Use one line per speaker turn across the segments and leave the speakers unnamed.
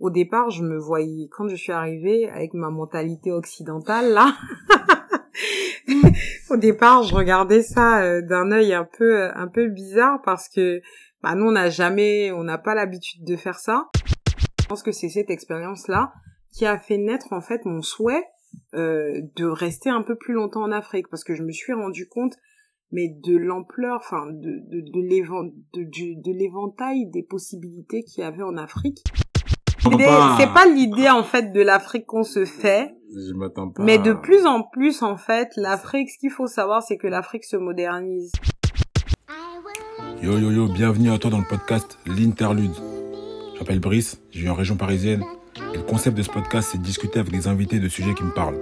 au départ, je me voyais quand je suis arrivée avec ma mentalité occidentale là. au départ, je regardais ça euh, d'un œil un peu un peu bizarre parce que bah nous on n'a jamais on n'a pas l'habitude de faire ça. Je pense que c'est cette expérience là qui a fait naître en fait mon souhait euh, de rester un peu plus longtemps en Afrique parce que je me suis rendu compte mais de l'ampleur enfin de l'éventail des possibilités qu'il y avait en Afrique c'est pas l'idée en fait de l'Afrique qu'on se fait
je m'attends pas
mais de plus en plus en fait l'Afrique ce qu'il faut savoir c'est que l'Afrique se modernise
yo yo yo bienvenue à toi dans le podcast l'interlude je m'appelle Brice je vis en région parisienne et le concept de ce podcast, c'est de discuter avec des invités de sujets qui me parlent.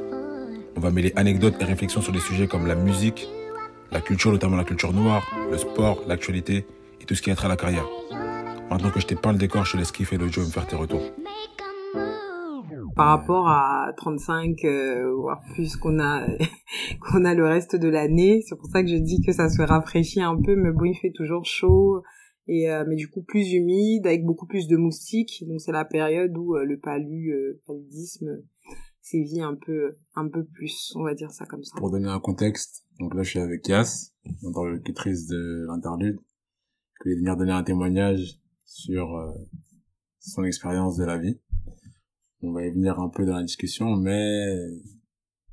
On va mêler anecdotes et réflexions sur des sujets comme la musique, la culture, notamment la culture noire, le sport, l'actualité et tout ce qui est trait à la carrière. Maintenant que je t'ai peint le décor, je te laisse kiffer le jeu et me faire tes retours.
Par rapport à 35, euh, voire plus qu'on a, qu'on a le reste de l'année, c'est pour ça que je dis que ça se rafraîchit un peu, mais bon, il fait toujours chaud et euh, mais du coup plus humide avec beaucoup plus de moustiques donc c'est la période où euh, le palu euh, paludisme sévit un peu un peu plus on va dire ça comme ça
pour donner un contexte donc là je suis avec Yass interlocutrice de l'interlude qui va venir donner un témoignage sur son expérience de la vie. On va y venir un peu dans la discussion mais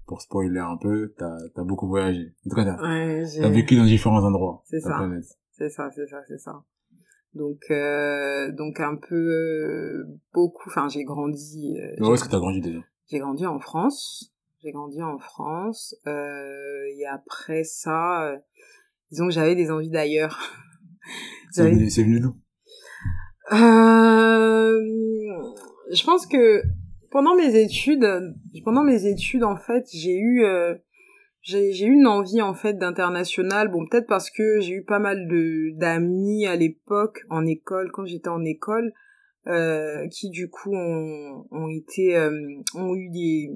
pour spoiler un peu t'as as beaucoup voyagé. En tout cas t'as
ouais,
vécu dans différents endroits
c'est ça. c'est ça c'est ça c'est ça. Donc euh, donc un peu euh, beaucoup enfin j'ai grandi
euh, où est-ce que t'as grandi déjà?
j'ai grandi en France. J'ai grandi en France euh, et après ça euh, disons que j'avais des envies d'ailleurs.
C'est venu, venu d'où?
Euh, je pense que pendant mes études pendant mes études en fait j'ai eu j'ai eu une envie en fait d'international. Bon peut-être parce que j'ai eu pas mal de d'amis à l'époque en école quand j'étais en école euh, qui du coup ont, ont été euh, ont eu des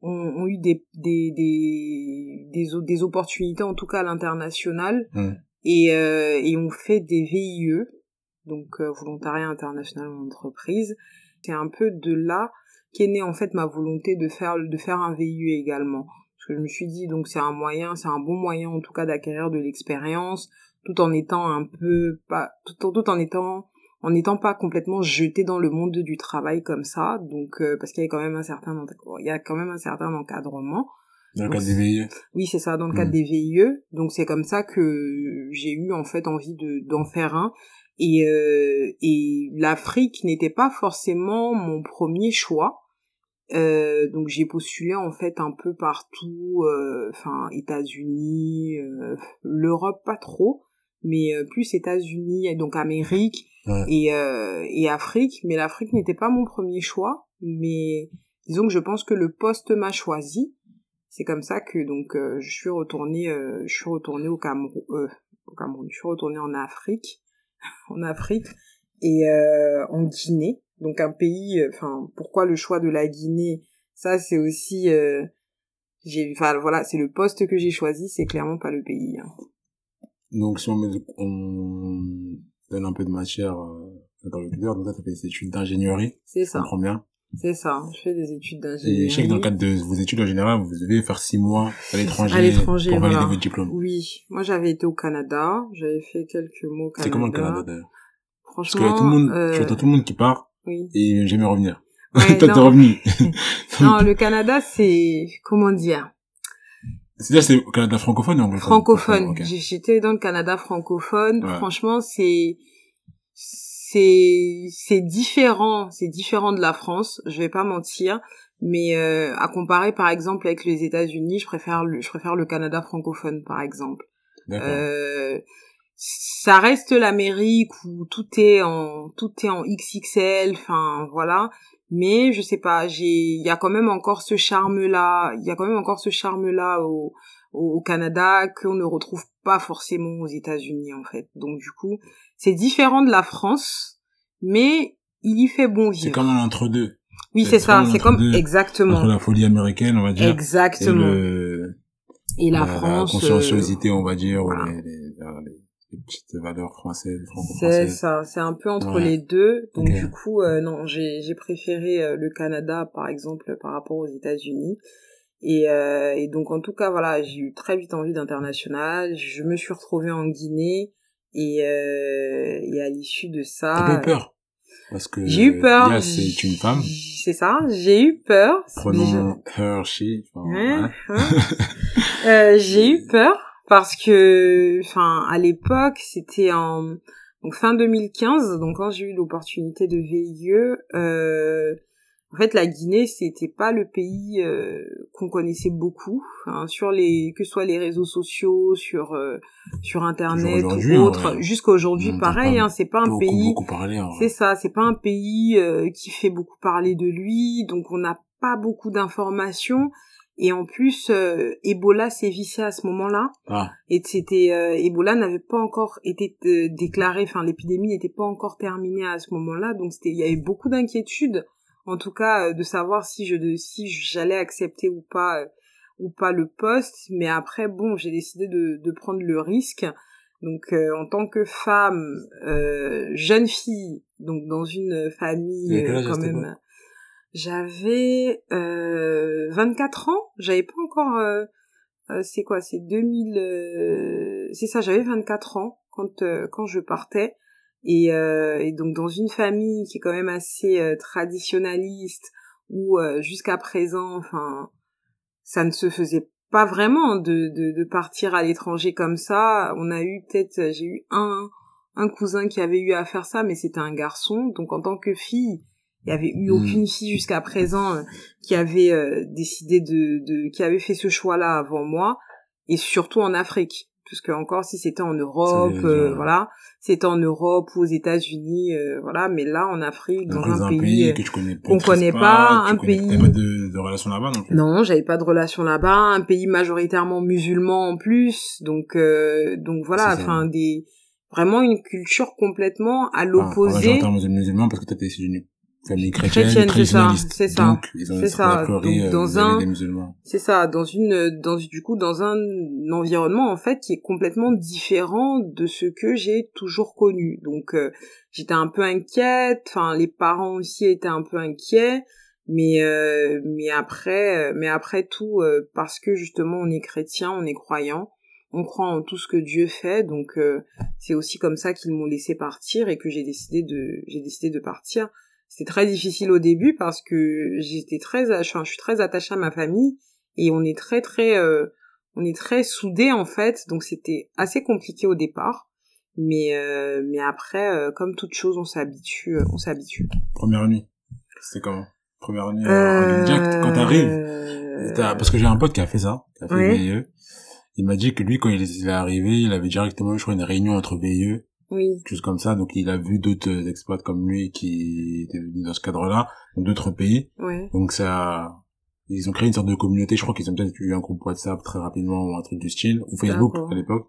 ont, ont eu des des des des, des opportunités en tout cas à l'international.
Mmh.
et euh, et ont fait des VIE donc euh, volontariat international en entreprise c'est un peu de là qu'est née en fait ma volonté de faire de faire un VIE également parce que je me suis dit, donc c'est un moyen, c'est un bon moyen en tout cas d'acquérir de l'expérience, tout en étant un peu, pas, tout, tout en étant, en n'étant pas complètement jeté dans le monde du travail comme ça, donc euh, parce qu'il y a quand même un certain, il y a quand même un certain encadrement.
Dans le cadre des VIE.
Oui, c'est ça, dans le cadre mmh. des VIE. Donc c'est comme ça que j'ai eu en fait envie de d'en faire un. Et euh, et l'Afrique n'était pas forcément mon premier choix. Euh, donc j'ai postulé en fait un peu partout, euh, enfin États-Unis, euh, l'Europe pas trop, mais plus États-Unis et donc Amérique et et Afrique. Mais l'Afrique n'était pas mon premier choix, mais disons que je pense que le poste m'a choisi. C'est comme ça que donc je suis retournée, je suis retournée au Cameroun, au Cameroun, je suis retournée en Afrique, en Afrique et en Guinée donc un pays, euh, enfin, pourquoi le choix de la Guinée? Ça, c'est aussi, euh, j'ai, enfin voilà, c'est le poste que j'ai choisi, c'est clairement pas le pays. Hein.
Donc si on, met, on donne un peu de matière euh, dans le leader, donc ça, tu fait des études d'ingénierie.
C'est ça.
comprends bien.
C'est ça, je fais des études d'ingénierie.
Et je sais que dans le cadre de vos études en général, vous devez faire six mois à l'étranger,
à l'étranger
pour
valider
voilà. votre diplôme.
Oui, moi j'avais été au Canada, j'avais fait quelques mots au Canada.
C'est comment le Canada d'ailleurs?
Franchement,
Parce que tout le monde,
euh...
tout le monde qui part,
oui.
et il jamais revenir.
Ouais,
Toi, t'es revenu.
non, le Canada, c'est comment dire?
C'est-à-dire, c'est au Canada francophone ou anglophone
Francophone.
Ok.
J'ai- J'étais dans le Canada francophone.
Ouais.
Franchement, c'est c'est c'est différent, c'est différent de la France. Je vais pas mentir, mais euh, à comparer par exemple avec les États-Unis, je préfère le je préfère le Canada francophone par exemple. Euh, ça reste l'Amérique où tout est en tout est en XXL, enfin voilà. Mais je sais pas, j'ai il y a quand même encore ce charme là, il y a quand même encore ce charme là au au Canada qu'on ne retrouve pas forcément aux États-Unis en fait. Donc du coup, c'est différent de la France, mais il y fait bon vivre.
C'est comme un entre-deux.
oui,
c'est
ça, c'est comme exactement.
Entre la folie américaine, on va dire.
Exactement.
Et, le,
Et la France euh,
conscienciosité, on va dire, ou
voilà.
les, les, les- les petites valeurs françaises.
C'est ça, c'est un peu entre les deux. Donc du coup, euh, non, j'ai j'ai préféré euh, le Canada par exemple par rapport aux États-Unis. Et, euh, et donc en tout cas voilà, j'ai eu très vite envie d'international. Je me suis retrouvée en Guinée et euh, et à l'issue de ça.
T'as pas eu peur? Parce que
j'ai eu peur.
c'est une femme.
C'est ça, j'ai eu peur.
Prenons her, she.
Enfin, euh, j'ai eu peur parce que, enfin, à l'époque, c'était en donc fin 2015, donc quand j'ai eu l'opportunité de VIE, euh, en fait, la Guinée, c'était pas le pays euh, qu'on connaissait beaucoup, hein, sur les que ce soit les réseaux sociaux, sur euh, sur internet ou autre. Jusqu'à aujourd'hui, pareil, hein, c'est pas un pays. C'est ça, c'est pas un pays euh, qui fait beaucoup parler de lui, donc on n'a pas beaucoup d'informations. Et en plus, Ebola sévissait à ce moment-là. Ah. Et c'était Ebola n'avait pas encore été déclaré, enfin l'épidémie n'était pas encore terminée à ce moment-là, donc c'était il y avait beaucoup d'inquiétudes en tout cas euh, de savoir si je si j'allais accepter ou pas euh, ou pas le poste. Mais après bon j'ai décidé de, de prendre le risque. Donc euh, en tant que femme jeune fille donc dans une famille quand même j'avais 24 ans. J'avais pas encore c'est quoi? C'est 2000 c'est ça j'avais 24 ans quand quand je partais et, euh, et, donc dans une famille qui est quand même assez euh, traditionnaliste où euh, jusqu'à présent enfin ça ne se faisait pas vraiment de, de, de partir à l'étranger comme ça. On a eu peut-être j'ai eu un un cousin qui avait eu à faire ça mais c'était un garçon. Donc en tant que fille il y avait eu hmm. aucune fille jusqu'à présent qui avait décidé de, de qui avait fait ce choix là avant moi et surtout en Afrique puisque encore si c'était en Europe, euh, voilà, c'était en Europe ou aux États-Unis, euh, voilà, mais là en Afrique, dans, un, pays,
que connais
qu'on connaît pas, un pays.
pas de, de relation là-bas non
Non, j'avais pas de relation là-bas, un pays majoritairement musulman en plus, donc euh, donc voilà, enfin des vraiment une culture complètement à l'opposé.
Majoritairement musulman parce que t'étais issu famille chrétienne,
c'est ça, c'est ça, c'est ça.
Donc,
dans un, c'est ça, dans une, dans du coup, dans un environnement en fait qui est complètement différent de ce que j'ai toujours connu. Donc, euh, j'étais un peu inquiète. Enfin, les parents aussi étaient un peu inquiets. Mais euh, mais après, euh, mais après tout, parce que justement on est chrétien, on est croyant, on croit en tout ce que Dieu fait. Donc, c'est aussi comme ça qu'ils m'ont laissé partir et que j'ai décidé de, j'ai décidé de partir c'était très difficile au début parce que j'étais très, je suis très attachée à ma famille et on est très très, euh, on est très soudés en fait, donc c'était assez compliqué au départ. Mais euh, mais après, euh, comme toute chose, on s'habitue, on s'habitue.
Première nuit, c'était comment Première nuit euh... quand t'arrives, parce que j'ai un pote qui a fait ça, qui a fait VIE. Il m'a dit que lui, quand il est arrivé, il avait directement, je crois, une réunion entre VIE
oui.
Chose comme ça. Donc, il a vu d'autres exploits comme lui qui étaient venus dans ce cadre-là, d'autres pays. Donc, ça, ils ont créé une sorte de communauté. Je crois qu'ils ont peut-être eu un groupe WhatsApp très rapidement ou un truc du style, ou Facebook à l'époque.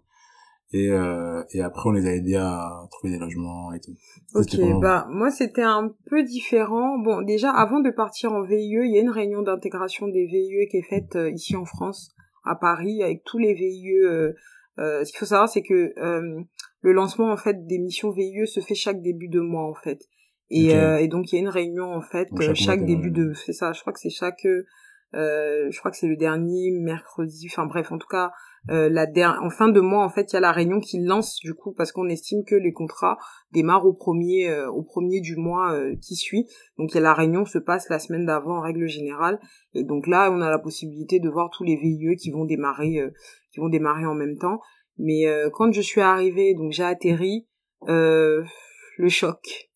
Et, euh, et après, on les a aidés à trouver des logements et tout.
Ok, bah, moi, c'était un peu différent. Bon, déjà, avant de partir en VIE, il y a une réunion d'intégration des VIE qui est faite euh, ici en France, à Paris, avec tous les VIE. Euh, ce qu'il faut savoir, c'est que euh, le lancement en fait des missions VIE se fait chaque début de mois en fait. Et, euh, et donc il y a une réunion en fait chaque, début de c'est ça, je crois que c'est chaque euh, je crois que c'est le dernier mercredi, enfin bref, en tout cas euh, la en fin de mois en fait il y a la réunion qui lance du coup parce qu'on estime que les contrats démarrent au premier euh, au premier du mois qui suit. Donc il y a la réunion se passe la semaine d'avant en règle générale. Et donc là on a la possibilité de voir tous les VIE qui vont démarrer qui vont démarrer en même temps mais euh, quand je suis arrivée, donc j'ai atterri, euh, le choc.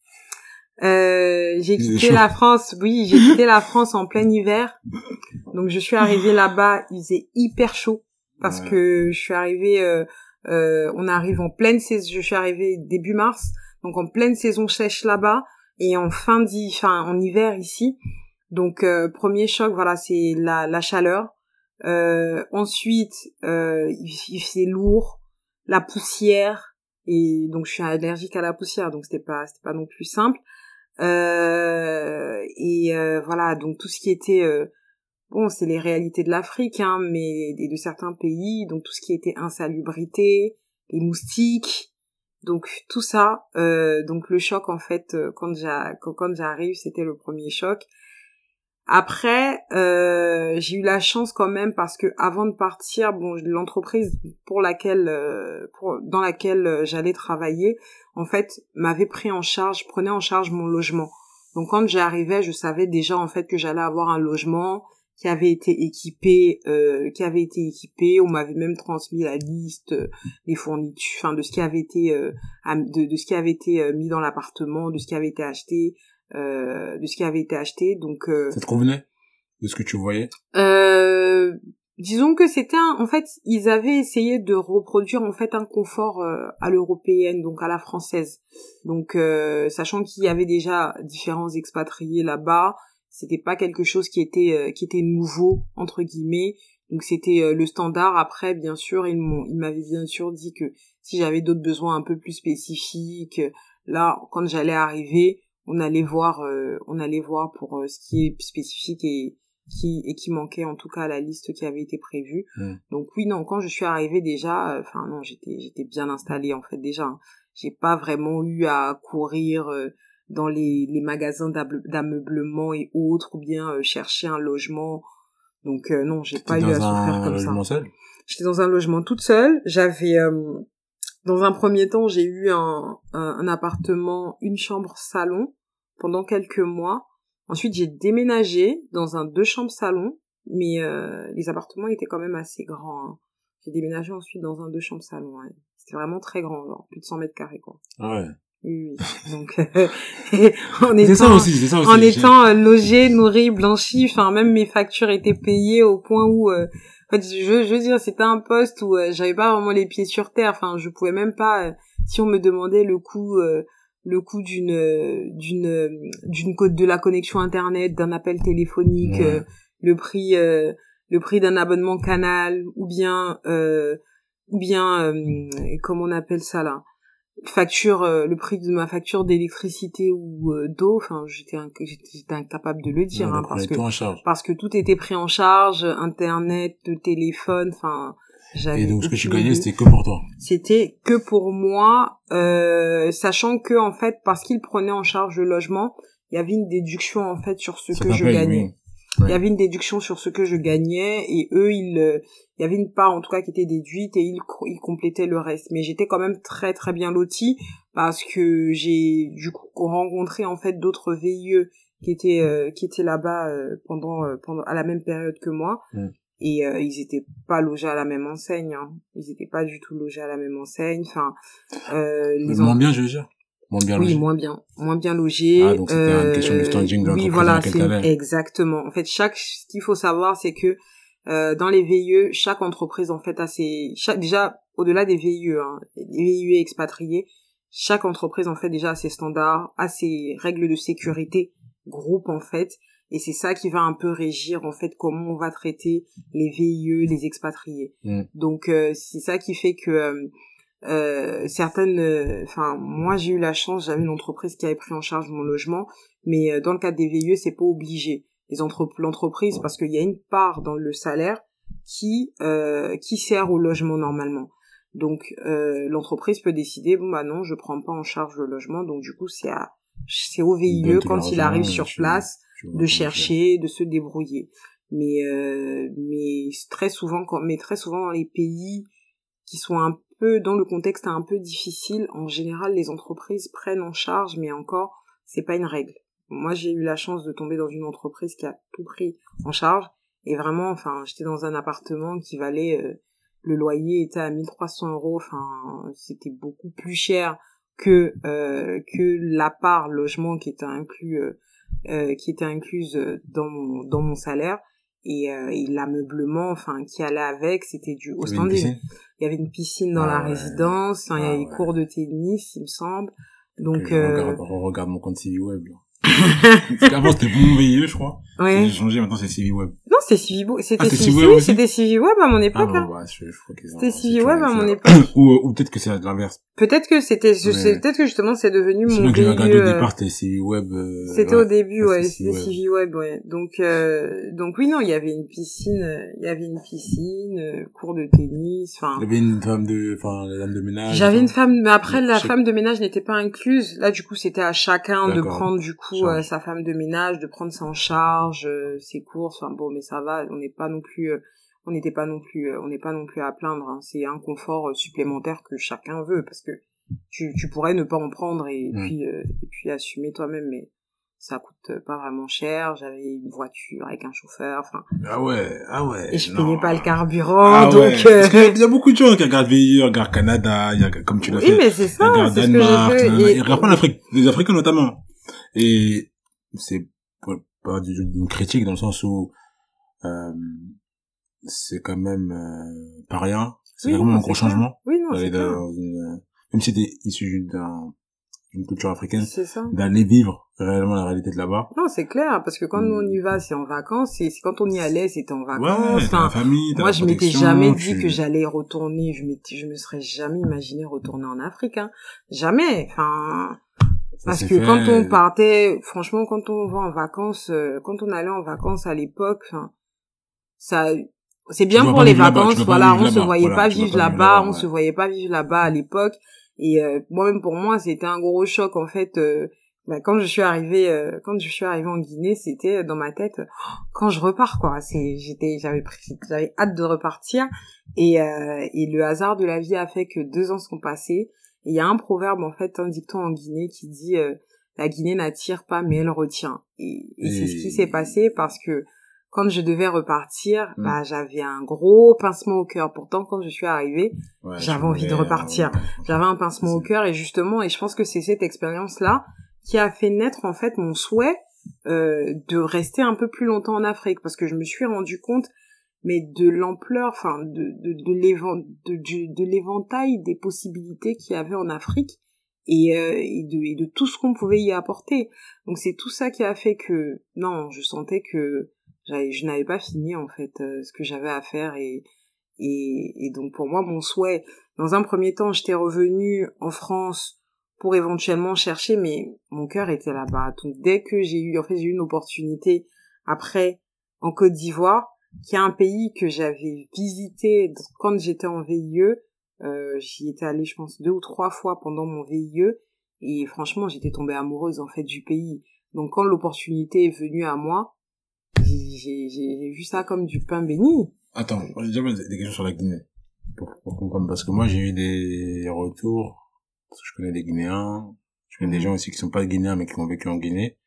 Euh, j'ai quitté la France, oui, j'ai quitté la France en plein hiver. Donc je suis arrivée là-bas, il faisait hyper chaud parce que je suis arrivée, euh, euh, on arrive en pleine saison, je suis arrivée début mars, donc en pleine saison sèche là-bas et en fin enfin en hiver ici. Donc euh, premier choc, voilà, c'est la, la chaleur. Euh, ensuite, euh, il, fait lourd, la poussière, et donc je suis allergique à la poussière, donc c'était pas c'était pas non plus simple. Euh, et euh, voilà, donc tout ce qui était euh, bon, c'est les réalités de l'Afrique, hein, mais de certains pays, donc tout ce qui était insalubrité, les moustiques, Donc tout ça, euh, donc le choc en fait euh, quand j'arrive, c'était le premier choc. Après, euh, j'ai eu la chance quand même parce que avant de partir, bon, l'entreprise pour laquelle, euh, pour, dans laquelle euh, j'allais travailler, en fait, m'avait pris en charge, prenait en charge mon logement. Donc quand j'arrivais, je savais déjà en fait que j'allais avoir un logement qui avait été équipé, euh, qui avait été équipé. On m'avait même transmis la liste des fournitures, enfin de ce qui avait été, de, de, ce qui avait été mis dans l'appartement, de ce qui avait été acheté, euh, de ce qui avait été acheté. Donc euh,
ça te convenait de ce que tu voyais?
Euh, Disons que c'était un, en fait, ils avaient essayé de reproduire en fait un confort euh, à l'européenne, donc à la française. Donc, sachant qu'il y avait déjà différents expatriés là-bas, c'était pas quelque chose qui était qui était nouveau entre guillemets. Donc c'était le standard. Après, bien sûr, ils m'ont, ils m'avaient bien sûr dit que si j'avais d'autres besoins un peu plus spécifiques, là, quand j'allais arriver, on allait voir euh, on allait voir pour euh, ce qui est spécifique et qui et qui manquait en tout cas à la liste qui avait été prévue. Mmh. donc oui non quand je suis arrivée déjà euh, enfin non j'étais j'étais bien installée en fait déjà hein. j'ai pas vraiment eu à courir dans les, les magasins d'ameublement et autres ou bien chercher un logement. Donc non j'ai pas eu à souffrir comme ça. j'étais dans un logement toute seule. J'avais dans un premier temps, j'ai eu un, un, appartement, une chambre salon pendant quelques mois. Ensuite, j'ai déménagé dans un deux chambres salon, mais euh, les appartements étaient quand même assez grands. Hein. J'ai déménagé ensuite dans un deux chambres salon. C'était vraiment très grand, genre plus de 100 mètres carrés quoi.
Ah ouais.
Oui, Donc, euh, en étant, aussi, en étant euh, logé, nourri, blanchi, enfin même mes factures étaient payées au point où euh, en fait, je, je veux dire, c'était un poste où euh, j'avais pas vraiment les pieds sur terre. Enfin, je pouvais même pas, euh, si on me demandait le coût, euh, le coût d'une, d'une, d'une de la connexion internet, d'un appel téléphonique, le prix, le prix d'un abonnement canal, ou bien, ou bien, comment on appelle ça là? Facture euh, le prix de ma facture d'électricité ou euh, d'eau enfin j'étais j'étais incapable de le dire hein, parce que parce que tout était pris en charge internet téléphone enfin
j'avais et donc ce que tu gagnais c'était que pour toi.
C'était que pour moi euh, sachant que en fait parce qu'ils prenaient en charge le logement il y avait une déduction en fait sur ce que je gagnais il y avait une déduction sur ce que je gagnais et eux, ils, euh, il y avait une part en tout cas qui était déduite et ils, ils complétaient le reste. Mais j'étais quand même très très bien lotie parce que j'ai du coup rencontré en fait d'autres VIE qui étaient euh, qui étaient là-bas euh, pendant pendant à la même période que moi. Et ils étaient pas logés à la même enseigne. Hein. Ils étaient pas du tout logés à la même enseigne. Enfin,
euh, les moins bien, je veux dire.
Moins bien oui, moins bien, moins bien logé.
Ah, donc c'était une question du standing de
Oui, voilà, c'est exactement. En fait, chaque, ce qu'il faut savoir, c'est que euh, dans les VIE, chaque entreprise en fait a ses, chaque, déjà au-delà des VIE, hein, les VIE expatriés, chaque entreprise en fait déjà a ses standards, a ses règles de sécurité groupe en fait, et c'est ça qui va un peu régir en fait comment on va traiter les VIE, les expatriés. Mm. Donc euh, c'est ça qui fait que euh, euh, certaines, euh, enfin moi j'ai eu la chance, j'avais une entreprise qui avait pris en charge mon logement, mais euh, dans le cadre des VIE c'est pas obligé. Les l'entreprise parce qu'il y a une part dans le salaire qui qui sert au logement normalement. Donc l'entreprise peut décider bon bah non je prends pas en charge le logement donc du coup c'est à c'est au VIE quand il arrive sur place de chercher, de se débrouiller. Mais mais très souvent mais très souvent dans les pays qui sont un peu dans le contexte un peu difficile, en général les entreprises prennent en charge, mais encore c'est pas une règle. Moi j'ai eu la chance de tomber dans une entreprise qui a tout pris en charge. Et vraiment, enfin j'étais dans un appartement qui valait euh, le loyer était à 1300 euros, enfin c'était beaucoup plus cher que euh, que la part logement qui était inclus euh, qui était incluse dans mon dans mon salaire et, euh, et l'ameublement enfin qui allait avec c'était du au standing. il y avait une piscine dans la ah résidence il y avait des ah cours de tennis il me semble. Donc
euh... on, regarde, mon compte CV web là avant c'était bon VIE je crois ouais. j'ai changé maintenant c'est CV web
non c'était Civi, c'était
Ah, c'était
Civi,
Civi
oui,
aussi
c'était Civi Web à mon
Ah,
époque.
bon, je, je crois qu'ils ont-
C'était
c'est
Civi
toujours
Web
la
à mon époque.
chose. ou, ou peut-être que c'est l'inverse.
Peut-être que c'était,
Ouais.
peut-être que justement c'est devenu mon
que j'ai regardé au
euh,
départ, c'était Civi Web. euh,
C'était
ouais.
au début,
Ouais,
ouais,
c'est
c'était
Civi Web.
Civi Web, ouais. Donc, euh, donc oui, non, il y avait une piscine, euh, il y avait une piscine, euh, cours de tennis, enfin.
Il y avait une femme de, enfin, la dame de ménage.
J'avais une femme, mais après la femme de ménage n'était pas incluse. Là, du coup, c'était à chacun de prendre du coup. Euh, sa femme de ménage, de prendre ça en charge, euh, ses courses. Enfin bon, mais ça va, on n'est pas non plus, euh, on n'était pas non plus, on n'est pas non plus à plaindre. hein. C'est un confort supplémentaire que chacun veut parce que tu, tu pourrais ne pas en prendre et
Mm.
puis euh, et puis assumer toi-même, mais ça coûte pas vraiment cher. J'avais une voiture avec un chauffeur, enfin,
Ah ouais, ah ouais.
et je
non.
payais pas le carburant,
Ah
donc.
ouais.
euh,
y il y a beaucoup de gens qui regardent VIE, regardent Canada, il y a, comme tu l'as
oui,
fait.
mais c'est ça,
regardent
c'est ce que j'ai fait.
Ils regardent pas l'Afrique, les Africains notamment. Et c'est pas- du- d'une critique dans le sens où euh, c'est quand même euh, pas rien. C'est vraiment un gros changement.
Oui, non, c'est
une, même si t'es issu d'un- d'une culture africaine, d'aller vivre réellement la réalité de là-bas.
Non, c'est clair, parce que quand
Mm.
nous on y va, c'est en vacances, et c'est quand on y allait, c'était en
Ouais,
vacances.
t'as
Enfin,
la famille,
moi,
la
je m'étais jamais dit que j'allais retourner, je m'étais, je me serais jamais imaginé retourner en Afrique, hein. Jamais. Enfin, parce que
fait.
quand on partait, franchement, quand on va en vacances, euh, quand on allait en vacances à l'époque, ça, c'est bien pour les vacances, voilà, on se voyait pas vivre là-bas, on se voyait pas vivre là-bas à l'époque, et euh, moi-même pour moi, c'était un gros choc en fait. euh, bah, quand je suis arrivée, euh, quand je suis arrivée en Guinée, c'était euh, dans ma tête, oh, quand je repars quoi. C'est, j'étais, j'avais j'avais hâte de repartir, et euh, et le hasard de la vie a fait que deux ans sont passés. Et il y a un proverbe en fait, un dicton en Guinée qui dit euh, la Guinée n'attire pas mais elle retient. Et, et c'est ce qui s'est passé parce que quand je devais repartir,
Mm.
bah j'avais un gros pincement au cœur. Pourtant quand je suis arrivée,
Ouais,
j'avais envie de repartir.
euh,
j'avais un pincement au cœur et justement et je pense que c'est cette expérience là qui a fait naître en fait mon souhait euh, de rester un peu plus longtemps en Afrique parce que je me suis rendu compte mais de l'ampleur enfin de de de l'éventail des possibilités qu'il y avait en Afrique et, euh, et de et de tout ce qu'on pouvait y apporter. Donc c'est tout ça qui a fait que non je sentais que je n'avais pas fini en fait euh, ce que j'avais à faire et et, et donc pour moi mon souhait dans un premier temps j'étais revenue en France pour éventuellement chercher mais mon cœur était là-bas. Donc dès que j'ai eu en fait j'ai eu une opportunité après en Côte d'Ivoire qui est un pays que j'avais visité quand j'étais en VIE euh, j'y étais allée je pense deux ou trois fois pendant mon VIE et franchement j'étais tombée amoureuse en fait du pays donc quand l'opportunité est venue à moi j'ai vu ça comme du pain béni
Attends, j'ai déjà des questions sur la Guinée. Pour, pour comprendre. Parce que moi, j'ai eu des retours. Parce que je connais des Guinéens. Je connais des gens aussi qui sont pas Guinéens, mais qui ont vécu en Guinée.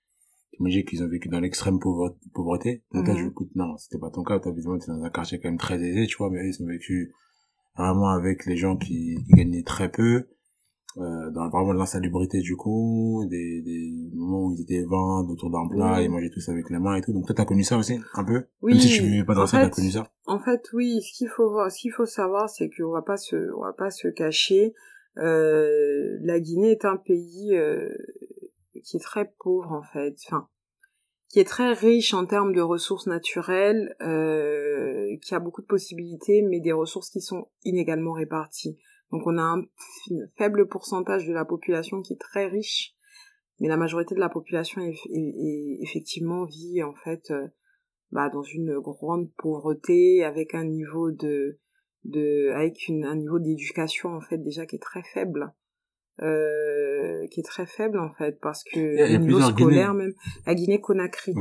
Dit qu'ils ont vécu dans l'extrême pauvre- pauvreté. Donc là,
Mhm.
je écoute, non, c'était pas ton cas. T'as visiblement, t'es dans un quartier quand même très aisé, tu vois, mais ils ont vécu vraiment avec les gens qui, qui gagnaient très peu. Euh, dans vraiment l'insalubrité du coup, des, des moments où ils étaient 20 autour d'un plat,
Mhm.
ils mangeaient tous avec les mains et tout. Donc toi, t'as connu ça aussi, un peu?
Oui,
Même si tu vivais pas dans ça, t'as connu ça?
En fait, oui, ce qu'il faut voir, ce qu'il faut savoir, c'est qu'on va pas se, on va pas se cacher. Euh, la Guinée est un pays euh, qui est très pauvre en fait, enfin, qui est très riche en termes de ressources naturelles, euh, qui a beaucoup de possibilités, mais des ressources qui sont inégalement réparties. Donc, on a un faible pourcentage de la population qui est très riche, mais la majorité de la population effectivement vit en fait. euh, bah, dans une grande pauvreté avec un niveau de avec un niveau d'éducation en fait déjà qui est très faible euh, qui est très faible en fait parce que
y a- il y a plusieurs
scolaire même la Guinée Conakry.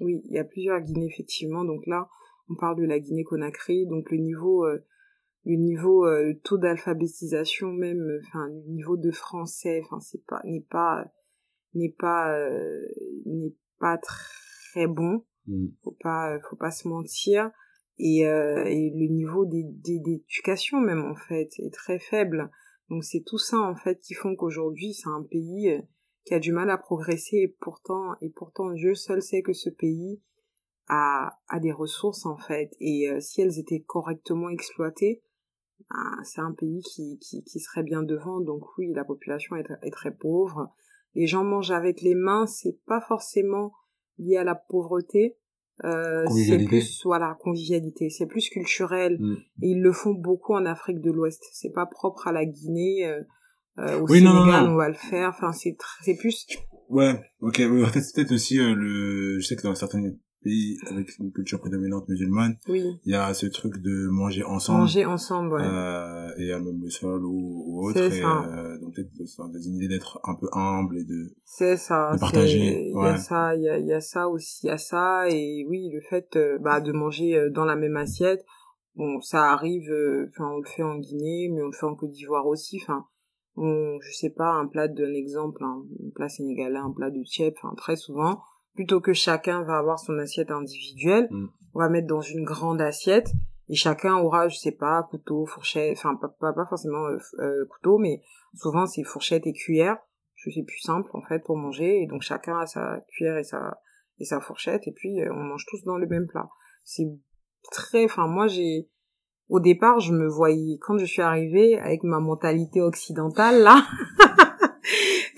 Oui il y a plusieurs Guinées effectivement. Donc là on parle de la Guinée Conakry. Donc le niveau euh, le niveau euh, taux d'alphabétisation même euh, enfin le niveau de français enfin c'est pas n'est pas n'est pas euh, n'est pas très bon.
Mm.
faut pas faut pas se mentir. Et, et le niveau d'éducation même en fait est très faible donc c'est tout ça en fait qui font qu'aujourd'hui c'est un pays euh, qui a du mal à progresser et pourtant et pourtant Dieu seul sait que ce pays a a des ressources en fait. Et euh, si elles étaient correctement exploitées ben, c'est un pays qui, qui qui serait bien devant. Donc oui la population est, est très pauvre. Les gens mangent avec les mains. C'est pas forcément lié à la pauvreté euh, c'est plus voilà convivialité. C'est plus culturel. Mm. et ils le font beaucoup en Afrique de l'Ouest. C'est pas propre à la Guinée euh, euh au oui, Sénégal on va le faire. Enfin c'est c'est plus
ouais ok en fait c'est peut-être aussi euh, le je sais que dans certaines pays avec une culture prédominante musulmane,
oui.
il y a ce truc de manger ensemble.
Manger ensemble, ouais.
Euh, et même le sol ou, ou autre. Et, euh, donc peut-être des idées d'être un peu humble et de,
c'est ça,
de partager.
Il y a ça, il y a, y a ça aussi, il y a ça. Et oui, le fait euh, bah, de manger euh, dans la même assiette, bon, ça arrive, enfin, on le fait en Guinée, mais on le fait en Côte d'Ivoire aussi. Enfin, on, je sais pas, un plat d'un exemple, un plat sénégalais, un plat de tchèp, enfin, très souvent plutôt que chacun va avoir son assiette individuelle, mm. on va mettre dans une grande assiette et chacun aura, je sais pas, couteau, fourchette, enfin pas, pas, forcément euh, euh, couteau, mais souvent c'est fourchette et cuillère. C'est plus simple en fait pour manger et donc chacun a sa cuillère et sa et sa fourchette et puis euh, on mange tous dans le même plat. C'est très, enfin moi j'ai au départ je me voyais quand je suis arrivée avec ma mentalité occidentale là.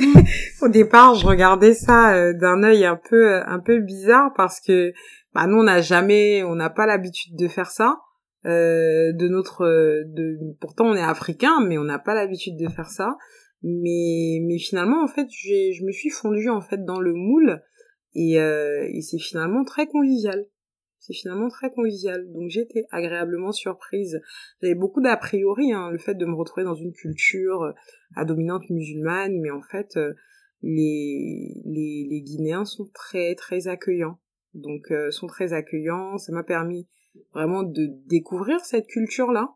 Au départ, je regardais ça euh, d'un œil un peu un peu bizarre parce que bah nous on n'a jamais, on n'a pas l'habitude de faire ça. Euh, de notre, de, pourtant on est africain, mais on n'a pas l'habitude de faire ça. Mais mais finalement en fait, je me suis fondue en fait dans le moule et, euh, et c'est finalement très convivial c'est finalement très convivial. Donc j'étais agréablement surprise. J'avais beaucoup d'a priori, hein, le fait de me retrouver dans une culture euh, à dominante musulmane, mais en fait, euh, les, les, les Guinéens sont très très accueillants. Donc euh, sont très accueillants. Ça m'a permis vraiment de découvrir cette culture-là.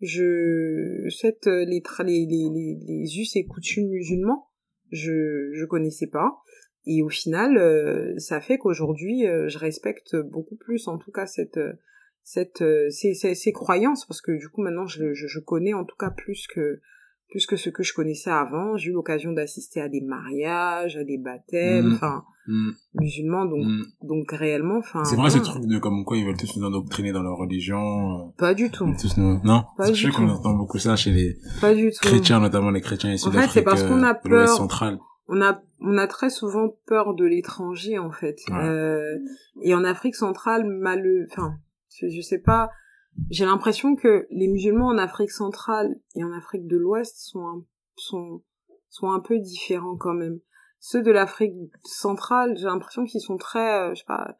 Je cette les, les, les, les us et coutumes musulmans, je je connaissais pas. Et au final, euh, ça fait qu'aujourd'hui, euh, je respecte beaucoup plus, en tout cas, cette, cette, euh, ces, ces, ces, croyances, parce que du coup, maintenant, je, je, je, connais en tout cas plus que, plus que ce que je connaissais avant. J'ai eu l'occasion d'assister à des mariages, à des baptêmes, mmh. enfin, mmh. musulmans, donc, mmh. donc réellement, enfin.
C'est vrai ce truc de comme quoi ils veulent tous nous endoctriner dans leur religion.
Pas du tout.
Tous nous... Non? Pas du je sais qu'on entend beaucoup ça chez les
Pas du tout.
chrétiens, notamment les chrétiens ici
en fait, c'est parce qu'on a peur.
central
on a on a très souvent peur de l'étranger en fait euh, et en Afrique centrale mal enfin je, je sais pas j'ai l'impression que les musulmans en Afrique centrale et en Afrique de l'Ouest sont un, sont sont un peu différents quand même ceux de l'Afrique centrale j'ai l'impression qu'ils sont très euh, je sais pas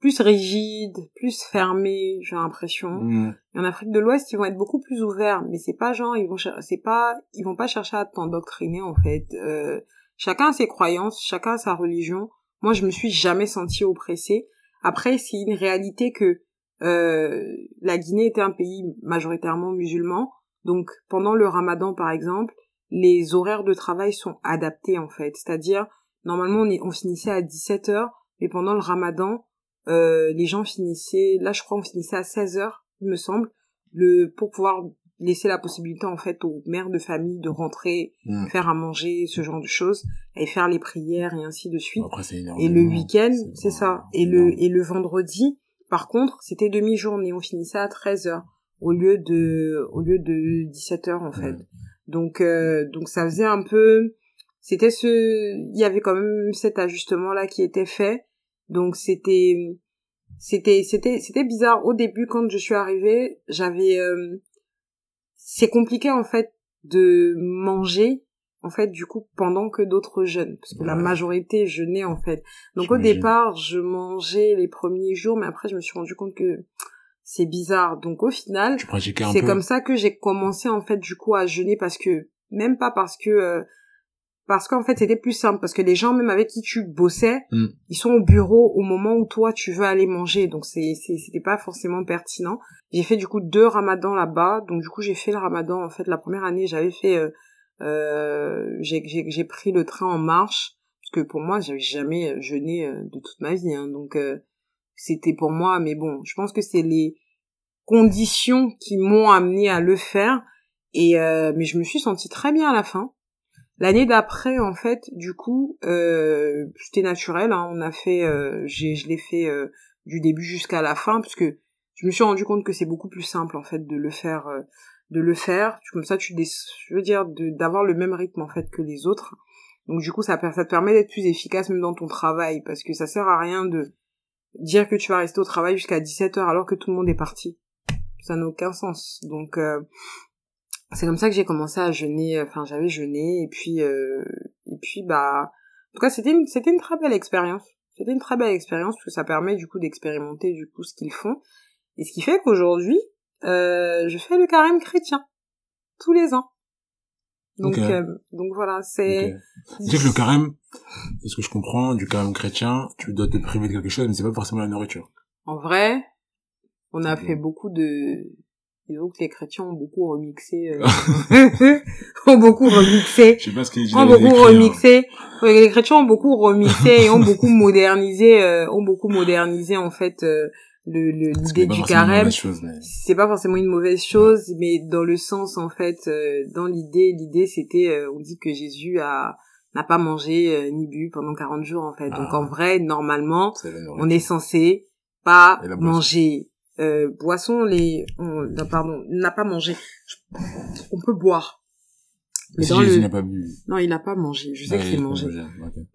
plus rigides, plus fermés, j'ai l'impression. Mm. en Afrique de l'Ouest, ils vont être beaucoup plus ouverts, mais c'est pas genre ils vont c'est pas ils vont pas chercher à t'endoctriner en fait. Euh, Chacun a ses croyances, chacun a sa religion. Moi, je me suis jamais sentie oppressée. Après, c'est une réalité que euh, la Guinée était un pays majoritairement musulman. Donc, pendant le ramadan, par exemple, les horaires de travail sont adaptés, en fait. C'est-à-dire, normalement, on, finissait à 17 heures, mais pendant le ramadan, euh, les gens finissaient, là, je crois, on finissait à 16 heures, il me semble, le, pour pouvoir laisser la possibilité en fait aux mères de famille de rentrer, mm. faire à manger, ce genre de choses, et faire les prières et ainsi de suite. et le week-end, c'est ça. Et le et le vendredi, par contre, c'était demi-journée, on finissait à 13 heures au lieu de au lieu de 17 heures en fait. Donc euh, donc ça faisait un peu c'était ce il y avait quand même cet ajustement là qui était fait. Donc c'était c'était c'était c'était bizarre au début quand je suis arrivée, j'avais euh, c'est compliqué en fait de manger en fait du coup pendant que d'autres jeûnent. Parce que la majorité jeûnait en fait. Donc au départ je mangeais les premiers jours mais après je me suis rendu compte que c'est bizarre. Donc au final c'est comme ça que j'ai commencé en fait du coup à jeûner. Parce que même pas parce que euh, parce qu'en fait c'était plus simple parce que les gens même avec qui tu bossais mm. ils sont au bureau au moment où toi tu veux aller manger. Donc c'est c'était pas forcément pertinent. J'ai fait du coup deux ramadans là-bas. Donc du coup j'ai fait le ramadan en fait la première année j'avais fait euh, euh, j'ai j'ai pris le train en marche. Parce que pour moi j'avais jamais euh, jeûné euh, de toute ma vie hein, donc euh, c'était pour moi mais bon je pense que c'est les conditions qui m'ont amené à le faire. Et mais je me suis sentie très bien à la fin L'année d'après, en fait, du coup, euh, c'était naturel. Hein, on a fait, euh, je l'ai fait euh, du début jusqu'à la fin, parce que je me suis rendu compte que c'est beaucoup plus simple en fait de le faire, euh, de le faire. Comme ça, tu, je veux dire, d'avoir le même rythme en fait que les autres. Donc du coup, ça, ça te permet d'être plus efficace même dans ton travail, parce que ça sert à rien de dire que tu vas rester au travail jusqu'à 17 heures alors que tout le monde est parti. Ça n'a aucun sens. Donc, euh, c'est comme ça que j'ai commencé à jeûner. Enfin, j'avais jeûné et puis, euh, et puis, bah, en tout cas, c'était une, c'était une très belle expérience. C'était une très belle expérience parce que ça permet du coup d'expérimenter du coup ce qu'ils font. Et ce qui fait qu'aujourd'hui, euh, je fais le carême chrétien tous les ans. Donc, euh, donc voilà, c'est.
Okay. que le carême, est-ce que je comprends, du carême chrétien, tu dois te priver de quelque chose, mais c'est pas forcément la nourriture.
En vrai, on a fait beaucoup de. Disons que les chrétiens ont beaucoup remixé. Euh... ont beaucoup remixé.
Je sais pas ce qu'ils
Ont beaucoup remixé. Ouais, les chrétiens ont beaucoup remixé et ont beaucoup modernisé, euh, ont beaucoup modernisé en fait. Euh, le l'idée du carême c'est pas forcément une mauvaise chose mais dans le sens en fait euh, dans l'idée l'idée c'était euh, on dit que Jésus a n'a pas mangé euh, ni bu pendant 40 jours en fait donc en
Ah.
vrai normalement on est censé pas manger euh, boisson les on, non, pardon n'a pas mangé. On peut boire. Mais
si
dans
Jésus
le
n'a pas bu.
non il n'a pas mangé. Je sais
Ah,
qu'il a mangé.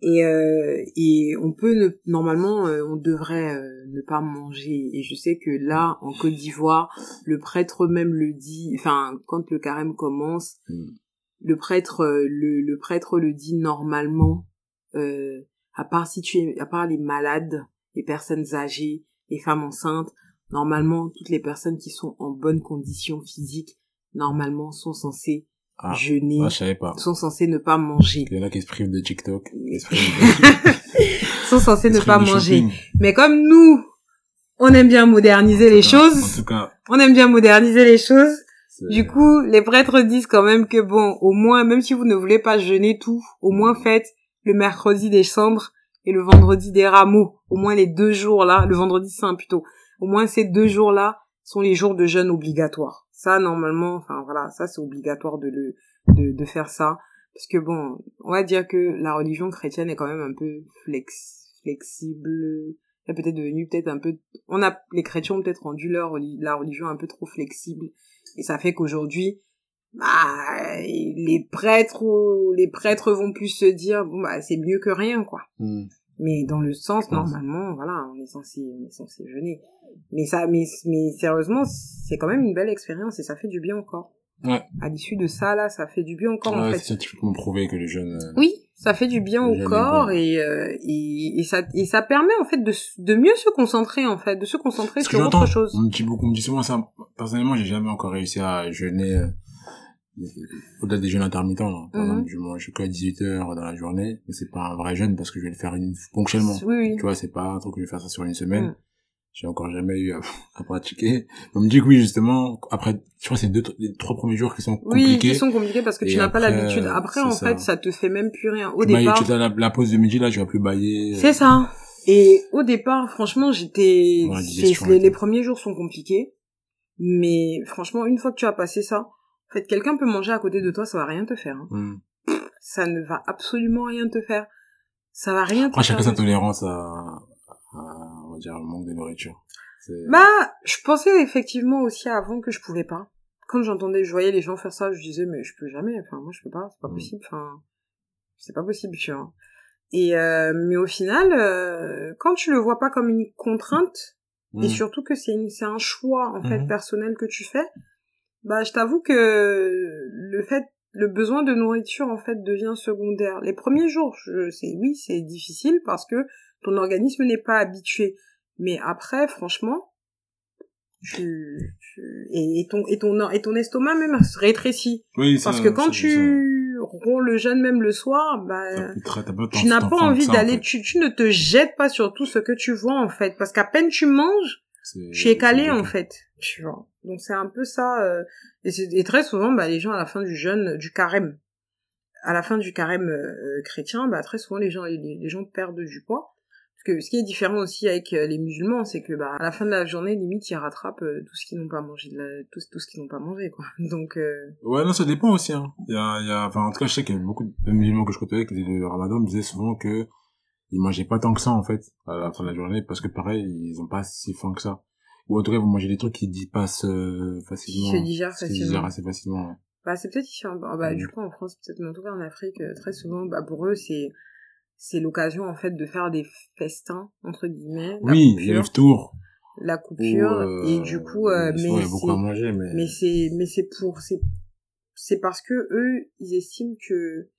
Et euh, et on peut ne, normalement euh, on devrait euh, ne pas manger. Et je sais que là en Côte d'Ivoire le prêtre même le dit enfin quand le carême commence
Hmm.
le prêtre euh, le, le prêtre le dit normalement euh, à part si tu es à part les malades les personnes âgées les femmes enceintes normalement toutes les personnes qui sont en bonne condition physique normalement sont censées
Ah.
jeûner
Ah, je savais pas.
sont censées ne pas manger
Il y en a qui se privent de TikTok, qui se de,
sont censées
qui
ne pas manger
shopping.
Mais comme nous, on aime bien moderniser les
cas-
choses,
En tout cas,
on aime bien moderniser les choses. Du coup, les prêtres disent quand même que bon, au moins, même si vous ne voulez pas jeûner tout, au moins faites le mercredi des cendres et le vendredi des rameaux. Au moins les deux jours là, le vendredi saint plutôt. Au moins ces deux jours là sont les jours de jeûne obligatoires. Ça, normalement, enfin voilà, ça c'est obligatoire de le, de, faire ça. Parce que bon, on va dire que la religion chrétienne est quand même un peu flex, flexible. Elle est peut-être devenue peut-être un peu, on a, les chrétiens ont peut-être rendu leur, la religion un peu trop flexible. Et ça fait qu'aujourd'hui, bah, les prêtres, les prêtres vont plus se dire, bon, bah, c'est mieux que rien, quoi.
Hmm.
Mais dans le sens, normalement, voilà, on est censé, on est censé jeûner. Mais ça, mais, mais sérieusement, c'est quand même une belle expérience et ça fait du bien au corps.
Ouais.
À l'issue de ça, là, ça fait du bien au corps, en
Ouais,
fait.
c'est scientifiquement prouvé que les jeunes, euh,
Oui, ça fait du bien au corps et, euh, et, et ça, et ça permet, en fait, de, de mieux se concentrer, en fait, de se concentrer
Ce que
sur autre chose.
on me dit beaucoup, on me dit souvent ça. Personnellement, j'ai jamais encore réussi à jeûner euh, au-delà des jeûnes intermittents. Là. Par
Mhm.
exemple, je mange que à 18 heures dans la journée, mais c'est pas un vrai jeûne parce que je vais le faire une, ponctuellement.
Oui, oui.
Tu vois, c'est pas un truc que je vais faire ça sur une semaine.
Mm.
J'ai encore jamais eu à, à pratiquer. On me dit que oui, justement, après, crois que c'est deux, les trois premiers jours qui sont
Oui,
compliqués.
qui sont compliqués parce que tu n'as pas l'habitude. Après, en
ça.
fait, ça te fait même plus rien. Au
Tu bailles-
départ,
tu as la, la pause de midi, là, tu vas plus bailler.
c'est ça. Et au départ, franchement, j'étais, les, premiers jours sont compliqués. Mais franchement, une fois que tu as passé ça, en fait, quelqu'un peut manger à côté de toi, ça va rien te faire. hein.
Hmm.
Ça ne va absolument rien te faire. Ça va rien te
Après,
faire.
chacun sa tolérance à, à, on va dire, le manque de nourriture.
Bah, je pensais effectivement aussi avant que je pouvais pas. Quand j'entendais, je voyais les gens faire ça, je disais mais je peux jamais. Enfin, moi je peux pas, c'est pas
Mm.
possible. Enfin, c'est pas possible, tu vois. Et euh, mais au final, euh, quand tu le vois pas comme une contrainte et
Hmm.
surtout que c'est un choix en fait personnel que tu fais, bah je t'avoue que le fait le besoin de nourriture en fait devient secondaire. Les premiers jours, je c'est oui, c'est difficile parce que ton organisme n'est pas habitué. Mais après, franchement, tu, tu- et, ton et ton et ton estomac même se rétrécit
Oui, ça,
parce que quand tu romps le jeûne même le soir, bah
pas
tu n'as pas envie
en
d'aller,
fait.
tu, tu ne te jettes pas sur tout ce que tu vois en fait, parce qu'à peine tu manges, tu es calé en fait, tu vois. Donc c'est un peu ça, euh, et, très souvent, bah, les gens à la fin du jeûne, du carême, à la fin du carême euh, chrétien, bah, très souvent les gens, les, les gens perdent du poids. Parce que ce qui est différent aussi avec euh, les musulmans, c'est que bah, à la fin de la journée, limite, ils rattrapent tout ce qu'ils n'ont pas mangé, de la- tout, tout ce qu'ils n'ont pas mangé, quoi. Donc
Ouais, non, ça dépend aussi, hein. Il y a, il y a, en tout cas, je sais qu'il y a beaucoup de musulmans que je côtoyais qui faisaient le ramadan me disaient souvent que ils mangeaient pas tant que ça, en fait, à la fin de la journée, parce que pareil, ils ont pas si faim que ça. Ou en tout cas, vous mangez des trucs qui dépassent euh, facilement.
Se digèrent facilement.
digèrent assez facilement, ouais.
Bah, c'est peut-être ici, en- ah bah,
Mm.
du coup, en France, peut-être, mais en tout cas, en Afrique, euh, très souvent, bah, pour eux, c'est, c'est l'occasion en fait de faire des festins entre guillemets.
Oui, les tours.
La coupure et du coup, mais
c'est mais
c'est mais c'est pour c'est c'est parce que eux ils estiment que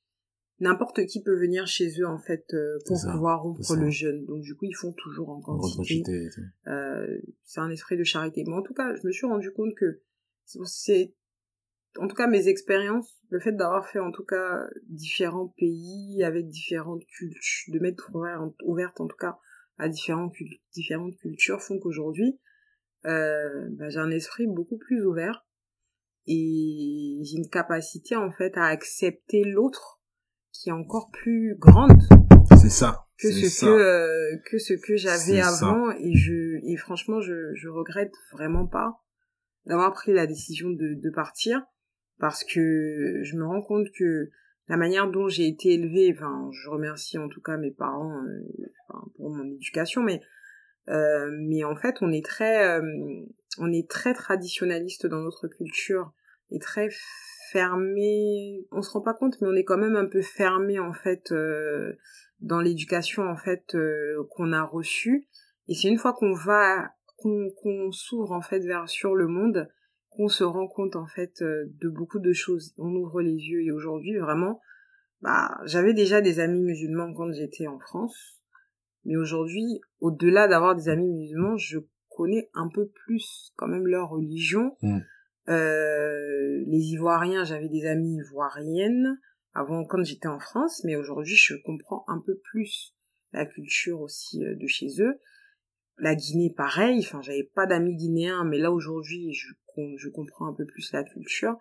n'importe qui peut venir chez eux en fait euh, pour pouvoir rompre le jeûne. Donc du coup ils font toujours en quantité. Euh, c'est un esprit de charité. Mais en tout cas, je me suis rendu compte que c'est en tout cas mes expériences, le fait d'avoir fait en tout cas différents pays avec différentes cultures, de mettre ouvertes en tout cas à différentes, différentes cultures font qu'aujourd'hui euh, bah, j'ai un esprit beaucoup plus ouvert et j'ai une capacité en fait à accepter l'autre qui est encore plus grande.
C'est ça.
Que ce que euh, que ce que j'avais avant et je et franchement je je regrette vraiment pas d'avoir pris la décision de de partir parce que je me rends compte que la manière dont j'ai été élevée, enfin, je remercie en tout cas mes parents euh, pour mon éducation, mais euh, mais en fait, on est très, on est très traditionnaliste dans notre culture et très fermé. On se rend pas compte, mais on est quand même un peu fermé en fait euh, dans l'éducation en fait euh, qu'on a reçue. Et c'est une fois qu'on va, qu'on s'ouvre en fait vers sur le monde, qu'on se rend compte en fait euh, de beaucoup de choses. On ouvre les yeux et aujourd'hui vraiment, bah j'avais déjà des amis musulmans quand j'étais en France, mais aujourd'hui, au-delà d'avoir des amis musulmans, je connais un peu plus quand même leur religion. Mm. Euh, les Ivoiriens, j'avais des amis ivoiriennes avant quand j'étais en France, mais aujourd'hui je comprends un peu plus la culture aussi euh, de chez eux. La Guinée, pareil. Enfin, j'avais pas d'amis guinéens, mais là aujourd'hui, je, comprends un peu plus la culture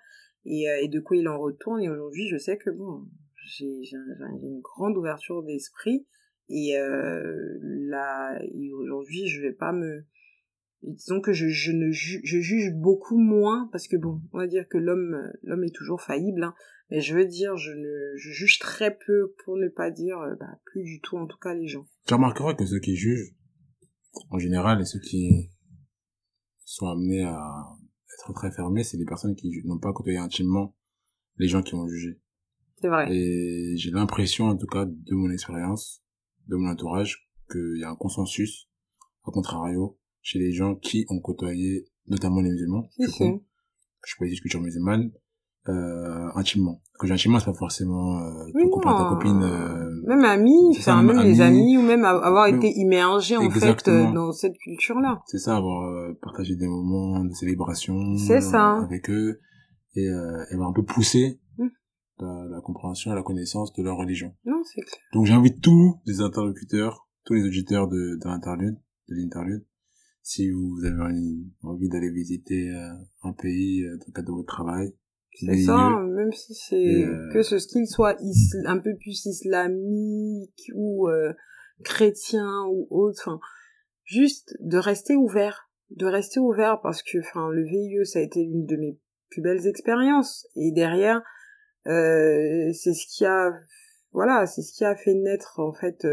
et, euh, et de quoi il en retourne. Et aujourd'hui, je sais que bon, j'ai une grande ouverture d'esprit et euh, là, aujourd'hui, je vais pas me disons que je, je ne je juge beaucoup moins parce que bon on va dire que l'homme l'homme est toujours faillible hein, mais je veux dire je ne je juge très peu pour ne pas dire euh, bah, plus du tout en tout cas les gens.
Tu remarqueras que ceux qui jugent en général et ceux qui sont amenés à être très fermés c'est les personnes qui n'ont pas côtoyé intimement les gens qui vont juger
c'est vrai.
Et j'ai l'impression en tout cas de mon expérience de mon entourage qu'il y a un consensus au contrario chez les gens qui ont côtoyé notamment les musulmans. je peux dire culture musulmane euh, intimement. Que j'ai intimement, c'est pas forcément euh, ton copain, ta copine. Euh,
même amis, enfin même les amis ou même avoir été immergé en fait euh, dans cette culture-là.
C'est ça, avoir euh, partagé des moments de célébration.
C'est ça.
avec eux et, et avoir un peu poussé mmh. la, la, compréhension et la connaissance de leur religion.
Non, c'est clair.
Donc j'invite tous les interlocuteurs, tous les auditeurs de, de l'interlude, de l'interlude, si vous avez envie d'aller visiter euh, un pays euh, dans le cadre de votre travail.
C'est ça, même si c'est euh, que ce style soit un peu plus islamique ou chrétien ou autre, enfin, juste de rester ouvert, de rester ouvert parce que, enfin, le VIE ça a été l'une de mes plus belles expériences et derrière, c'est ce qui a, voilà, c'est ce qui a fait naître en fait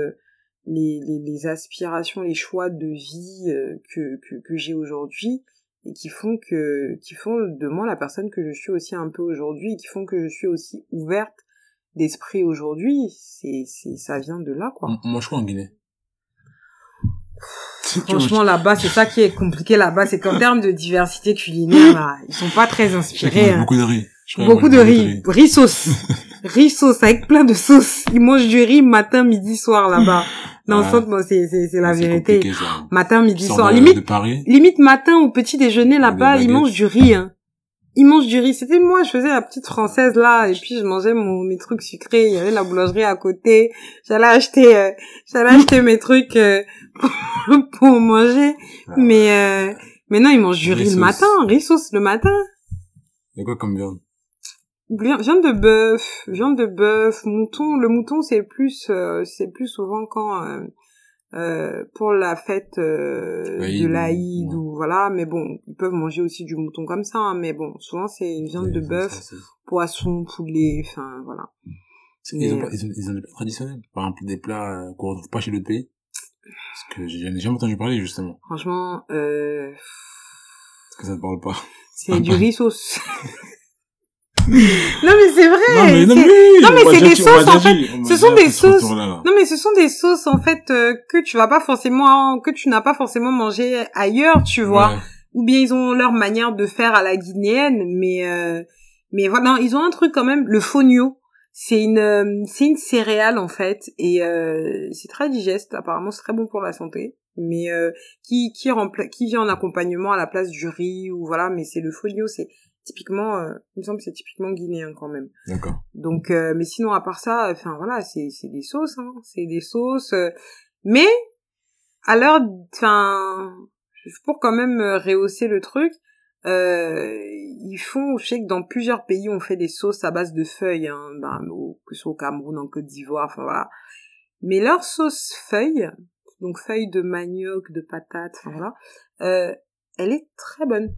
les, les, les, aspirations, les choix de vie euh, que, que, que j'ai aujourd'hui et qui font que qui font de moi la personne que je suis aussi un peu aujourd'hui et qui font que je suis aussi ouverte d'esprit aujourd'hui. C'est c'est ça vient de là quoi.
Moi je crois en Guinée.
Franchement là-bas c'est ça qui est compliqué. Là-bas c'est qu'en termes de diversité culinaire là ils sont pas très inspirés
beaucoup de riz
beaucoup de riz riz sauce riz sauce avec plein de sauce ils mangent du riz matin midi soir là-bas non, ouais. moi, c'est, c'est, c'est la vérité. Matin, midi, soir. limite, limite matin au petit déjeuner là-bas, ils mangent du riz, hein. Ils mangent du riz. C'était moi, je faisais la petite française là, et puis je mangeais mon, mes trucs sucrés. Il y avait la boulangerie à côté. J'allais acheter, euh, j'allais acheter mes trucs euh, pour, manger. Mais, euh, mais non, ils mangent du riz, le matin, riz sauce le matin.
Et quoi comme viande?
Viande de bœuf, viande de bœuf, mouton. Le mouton c'est plus, euh, c'est plus souvent quand euh, euh, pour la fête de l'Aïd ou voilà. Mais bon, ils peuvent manger aussi du mouton comme ça. Hein, mais bon, souvent c'est viande de bœuf, poisson, poulet, enfin voilà.
Ils, ont, ils, ont, ils ont des plats traditionnels, par exemple des plats qu'on retrouve pas chez d'autres pays. Parce que j'en ai jamais entendu parler justement.
Franchement, euh...
Est-ce que ça te parle pas
C'est du riz sauce. non mais c'est vrai.
Non mais, non,
c'est-
mais,
non, c'est des sauces, en fait. ce sont des sauces. Non mais ce sont des sauces en fait euh, que tu vas pas forcément que tu n'as pas forcément mangé ailleurs, tu vois.
Ouais.
Ou bien ils ont leur manière de faire à la guinéenne, mais euh, mais voilà, ils ont un truc quand même, le fonio. C'est une euh, c'est une céréale en fait et euh, c'est très digeste, apparemment c'est très bon pour la santé, mais euh, qui qui rempla- qui vient en accompagnement à la place du riz ou voilà, mais c'est le fonio, c'est typiquement euh, il me semble que c'est typiquement guinéen quand même.
D'accord.
Donc, euh, mais sinon, à part ça, enfin voilà, c'est c'est des sauces, hein, c'est des sauces. euh, mais à l'heure, enfin, pour quand même euh, rehausser le truc, euh, ils font, je sais que dans plusieurs pays, on fait des sauces à base de feuilles, hein, ben, au, que ce soit au Cameroun, en Côte d'Ivoire, enfin voilà. Mais leur sauce feuille, donc feuille de manioc, de patates, enfin voilà, euh, elle est très bonne.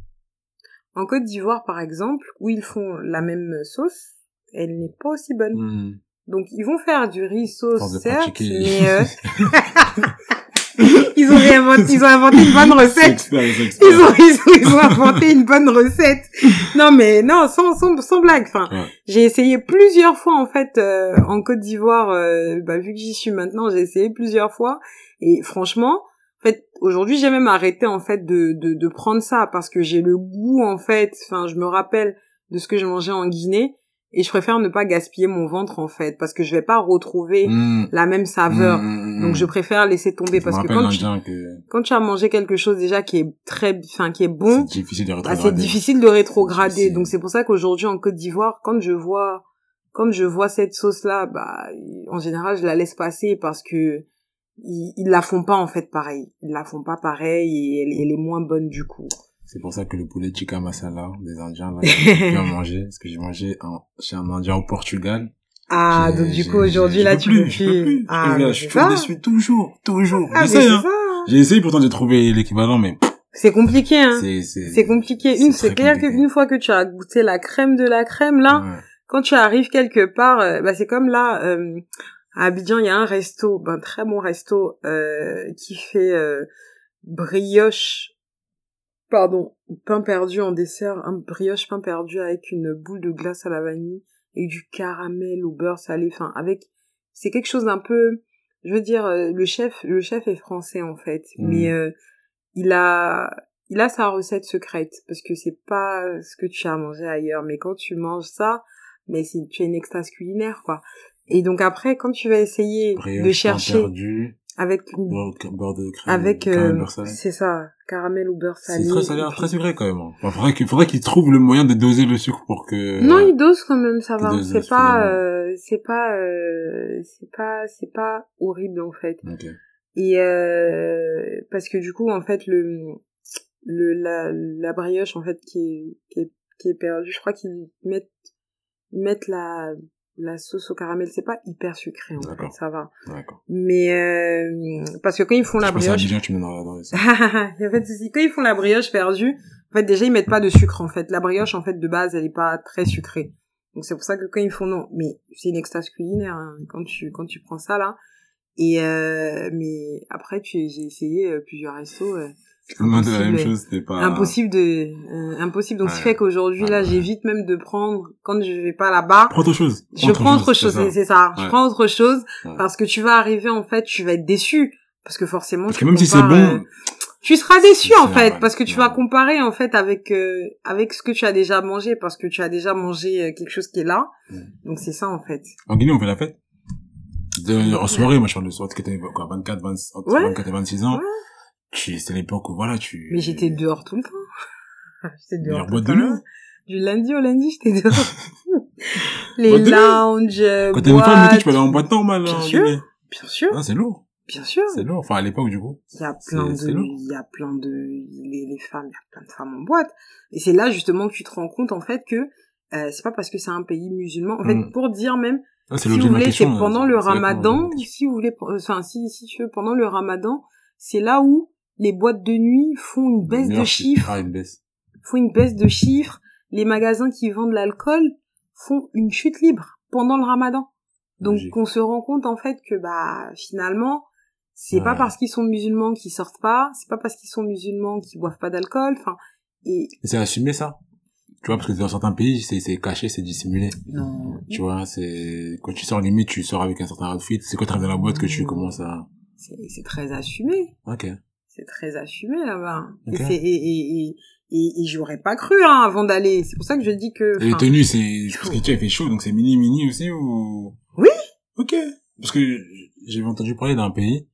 En Côte d'Ivoire, par exemple, où ils font la même sauce, elle n'est pas aussi bonne.
Hmm.
Donc ils vont faire du riz sauce, certes, mais euh, ils ont réinventé, ils ont inventé une bonne recette.
expert, c'est expert.
Ils ont, ils ont, ils ont inventé une bonne recette. Non mais non, sans, sans, sans blague. Enfin,
Ouais.
j'ai essayé plusieurs fois en fait euh, en Côte d'Ivoire. euh, bah, vu que j'y suis maintenant, j'ai essayé plusieurs fois. Et franchement, en fait, aujourd'hui, j'ai même arrêté en fait de, de, de prendre ça parce que j'ai le goût en fait. Enfin, je me rappelle de ce que je mangeais en Guinée et je préfère ne pas gaspiller mon ventre en fait parce que je vais pas retrouver
Hmm.
la même saveur.
Hmm, hmm.
Donc je préfère laisser tomber
Je
parce que quand tu,
que
quand tu as mangé quelque chose déjà qui est très, enfin qui est bon,
c'est difficile de
bah,
rétrograder.
c'est difficile de rétrograder.
Difficile.
Donc c'est pour ça qu'aujourd'hui en Côte d'Ivoire, quand je vois, quand je vois cette sauce là, bah en général je la laisse passer parce que ils, ils la font pas en fait pareil. Ils la font pas pareil et elle, elle est moins bonne du coup.
C'est pour ça que le poulet tikka masala des Indiens, là, j'ai manger. Parce que j'ai mangé en- chez un Indien au Portugal.
Ah donc du coup aujourd'hui là tu peux
je peux
plus. Ah
Je,
mais
je suis
ça.
déçu toujours, toujours.
Ah
J'essaie, hein. J'ai essayé pourtant de trouver l'équivalent, mais
C'est compliqué hein.
c'est, c'est,
C'est compliqué.
c'est
Une, c'est clair qu'une fois que tu as goûté la crème de la crème, là,
Ouais.
quand tu arrives quelque part, euh, bah c'est comme là, euh, à Abidjan, il y a un resto, ben très bon resto, euh, qui fait euh, brioche, pardon, pain perdu en dessert, un brioche pain perdu avec une boule de glace à la vanille et du caramel au beurre salé, enfin avec, c'est quelque chose d'un peu, je veux dire, euh, le chef, le chef est français en fait,
Mhm.
mais euh, il a, il a sa recette secrète parce que c'est pas ce que tu as mangé ailleurs, mais quand tu manges ça, mais c'est tu as une extase culinaire quoi. Et donc après quand tu vas essayer
Brioche,
de chercher
perdu,
avec une-
beurre, de crème,
avec
caramel,
euh, c'est ça, caramel ou beurre salé.
C'est très salé, très sucré quand même. hein. Enfin, faudrait qu'il faudrait qu'il trouve le moyen de doser le sucre pour que.
Non, il dose quand même, ça va.
dose
C'est pas,
suffisamment.
euh, c'est pas, euh, c'est pas, c'est pas horrible en fait.
Ok.
Et euh, parce que du coup, en fait, le, le la, la brioche en fait qui est qui est, qui est perdue, je crois qu'ils mettent ils mettent la la sauce au caramel, c'est pas hyper sucré en fait, ça va. Mais euh, parce que quand ils font la brioche, il y a pas de souci. Quand ils font la brioche perdue, en fait, déjà, ils mettent pas de sucre, en fait. La brioche, en fait, de base, elle est pas très sucrée. Donc, c'est pour ça que quand ils font, non. Mais c'est une extase culinaire, hein, quand tu, quand tu prends ça, là. Et, euh, mais après, tu, j'ai essayé euh, plusieurs restos, euh,
Tout le monde la même
Impossible.
chose, c'était pas.
impossible de, euh, impossible. Donc, ce qui
Ouais.
fait qu'aujourd'hui, là,
Ouais.
j'évite même de prendre, quand je vais pas là-bas,
Prends autre chose.
je prends autre chose,
c'est ça.
Je prends autre chose, parce que tu vas arriver, en fait, tu vas être déçu. Parce que forcément,
Parce
tu
que même si c'est
compares, euh,
bon,
tu seras déçu en fait
normal,
parce que tu vas comparer en fait avec euh, avec ce que tu as déjà mangé parce que tu as déjà mangé euh, quelque chose qui est là. Donc c'est ça en fait.
en Guinée, on fait la fête. De, en soirée, moi, je parle de soirée, que t'avais quoi, 24, 20, entre
Ouais.
24 et 26 ans.
Ouais.
Tu, c'était l'époque où, voilà, tu...
Mais j'étais dehors tout le temps. j'étais dehors tout le
de
temps. Du lundi au lundi, j'étais dehors. Les
de
lounges, euh,
Quand t'es une femme, tu peux aller en boîte normale,
Bien
en
sûr. Bien sûr,
Non, c'est lourd.
bien sûr.
C'est lourd. Enfin, à l'époque, du coup.
Il y a plein de, il y a plein de, les, les femmes, il y a plein de femmes en boîte. Et c'est là justement que tu te rends compte en fait que euh, c'est pas parce que c'est un pays musulman. En fait,
Mm.
pour dire même
Ah,
si vous voulez, c'est pendant le ramadan, si vous voulez, enfin, si, si tu veux, pendant le ramadan, c'est là où les boîtes de nuit font une baisse de chiffres,
Ah, une baisse.
font une baisse de chiffres, les magasins qui vendent l'alcool font une chute libre pendant le ramadan. Donc,
Logique.
on se rend compte, en fait, que, bah, finalement, c'est
Ouais.
pas parce qu'ils sont musulmans qu'ils sortent pas, c'est pas parce qu'ils sont musulmans qu'ils boivent pas d'alcool, enfin, et
Et c'est assumé, ça? Tu vois, parce que dans certains pays, c'est, c'est caché, c'est dissimulé.
Non.
Tu vois, c'est, quand tu sors limite, tu sors avec un certain outfit. C'est quand tu arrives dans la boîte que tu commences à...
C'est, c'est très assumé.
Ok.
C'est très assumé là-bas. Et, et, et, et, et, j'aurais pas cru hein, avant d'aller. C'est pour ça que je dis que.
Et les tenues, c'est, parce que tu il fait chaud, donc c'est mini mini aussi ou?
Oui.
Ok. Parce que j'avais entendu parler d'un pays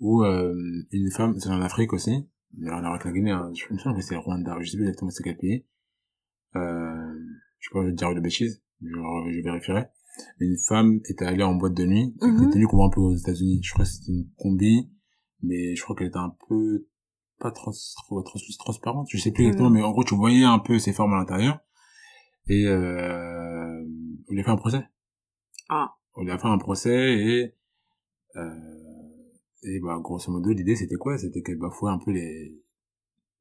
où, euh, une femme, c'est en Afrique aussi, mais en avec la Guinée, hein, je me semble que c'est Rwanda, je sais plus exactement c'est quel pays. Euh, je peux pas dire de bêtises, je, je vérifierai. Mais une femme était allée en boîte de nuit, avec
Mhm.
des tenues qu'on voit un peu aux États-Unis. Je crois que c'était une combi, mais je crois qu'elle était un peu, pas trans, trop, trans, transparente, je sais plus exactement,
Mhm.
mais en gros, tu voyais un peu ses formes à l'intérieur. Et, euh, on lui a fait un procès.
Ah.
On lui a fait un procès et, euh, et bah, grosso modo, l'idée, c'était quoi? C'était qu'elle bafouait un peu les,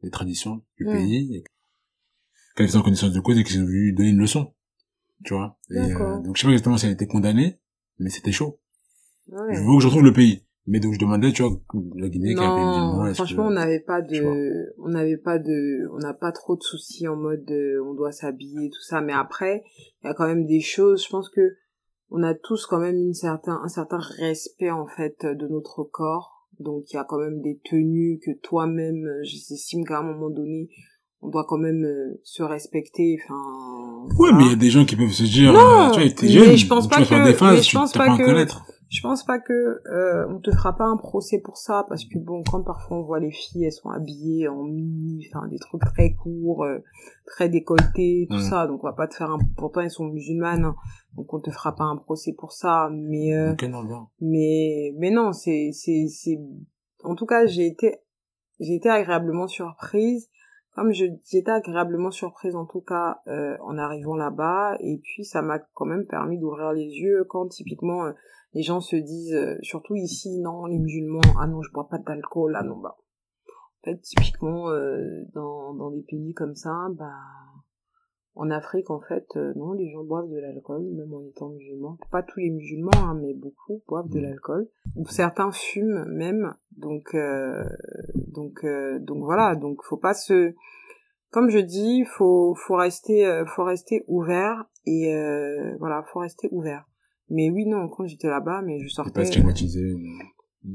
les traditions du
Mhm.
pays, qu'elle était en connaissance de cause et qu'ils ont voulu lui donner une leçon. Tu vois? Et, euh, donc, je sais pas exactement si elle a été condamnée, mais c'était chaud.
ouais.
Je veux que je retrouve le pays. Mais donc, je demandais, tu vois, la Guinée, qui est un pays
Non, franchement, on n'avait pas de, on n'avait pas de, on n'a pas trop de soucis en mode de, on doit s'habiller tout ça. Mais après, il y a quand même des choses. Je pense que on a tous quand même une certain, un certain respect en fait de notre corps. Donc il y a quand même des tenues que toi-même, euh, j'estime qu'à un moment donné, on doit quand même euh, se respecter. Enfin.
Ouais,
voilà.
mais il y a des gens qui peuvent se dire,
Non,
euh, tu vois, t'es
mais
jeune,
je pense pas
vas faire
que-
des phases,
mais je pense pas que-
connaître.
Je pense pas que euh, on te fera pas un procès pour ça parce que bon quand parfois on voit les filles elles sont habillées en mini enfin des trucs très courts euh, très décolletés tout
Mm.
ça. Donc on va pas te faire un pourtant elles sont musulmanes hein, donc on te fera pas un procès pour ça mais euh,
non,
mais mais non c'est c'est c'est en tout cas j'ai été j'ai été agréablement surprise. Comme je j'étais agréablement surprise en tout cas euh, en arrivant là-bas. Et puis ça m'a quand même permis d'ouvrir les yeux quand typiquement euh, les gens se disent euh, surtout ici non les musulmans ah non je bois pas d'alcool ah non bah en fait typiquement euh, dans dans des pays comme ça bah en Afrique, en fait, euh, non, les gens boivent de l'alcool, même en étant musulmans. Pas tous les musulmans, hein, mais beaucoup boivent de
Mm.
l'alcool. Ou Certains fument même. Donc, euh, donc, euh, donc voilà. Donc, faut pas se, comme je dis, faut, faut rester, euh, faut rester ouvert et euh, voilà, faut rester ouvert. Mais oui, non, quand j'étais là-bas, mais je sortais.
pas stigmatisé.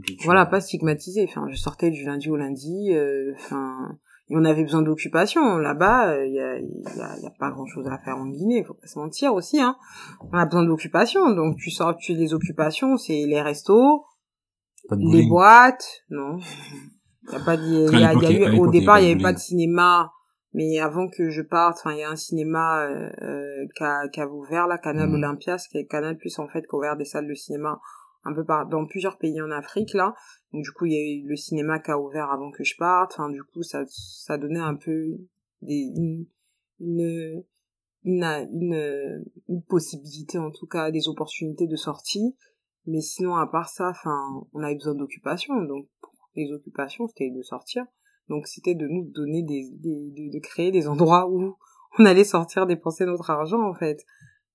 tu
Voilà, pas stigmatisé. Enfin, je sortais du lundi au lundi. euh, Enfin, et on avait besoin d'occupation. Là-bas, il y a, y, a, y a pas grand-chose à faire en Guinée. Faut pas se mentir aussi. Hein. On a besoin d'occupation. Donc, tu sors, tu les occupations, c'est les restos, les boîtes. Non, y a pas de, y a, y a eu, au départ, il y avait pas de cinéma. Mais avant que je parte, enfin, il y a un cinéma euh, euh, qui a, qui a ouvert là, Canal
Mhm.
Olympia, ce qui est Canal Plus en fait, qui a ouvert des salles de cinéma un peu par dans plusieurs pays en Afrique là. Donc du coup, il y a eu le cinéma qui a ouvert avant que je parte. Enfin, du coup, ça ça donnait un peu des une une une, une, une possibilité en tout cas, des opportunités de sortie. Mais sinon, à part ça, enfin, on avait besoin d'occupation. Donc les occupations, c'était de sortir. Donc c'était de nous donner des, des de, de créer des endroits où on allait sortir dépenser notre argent en fait.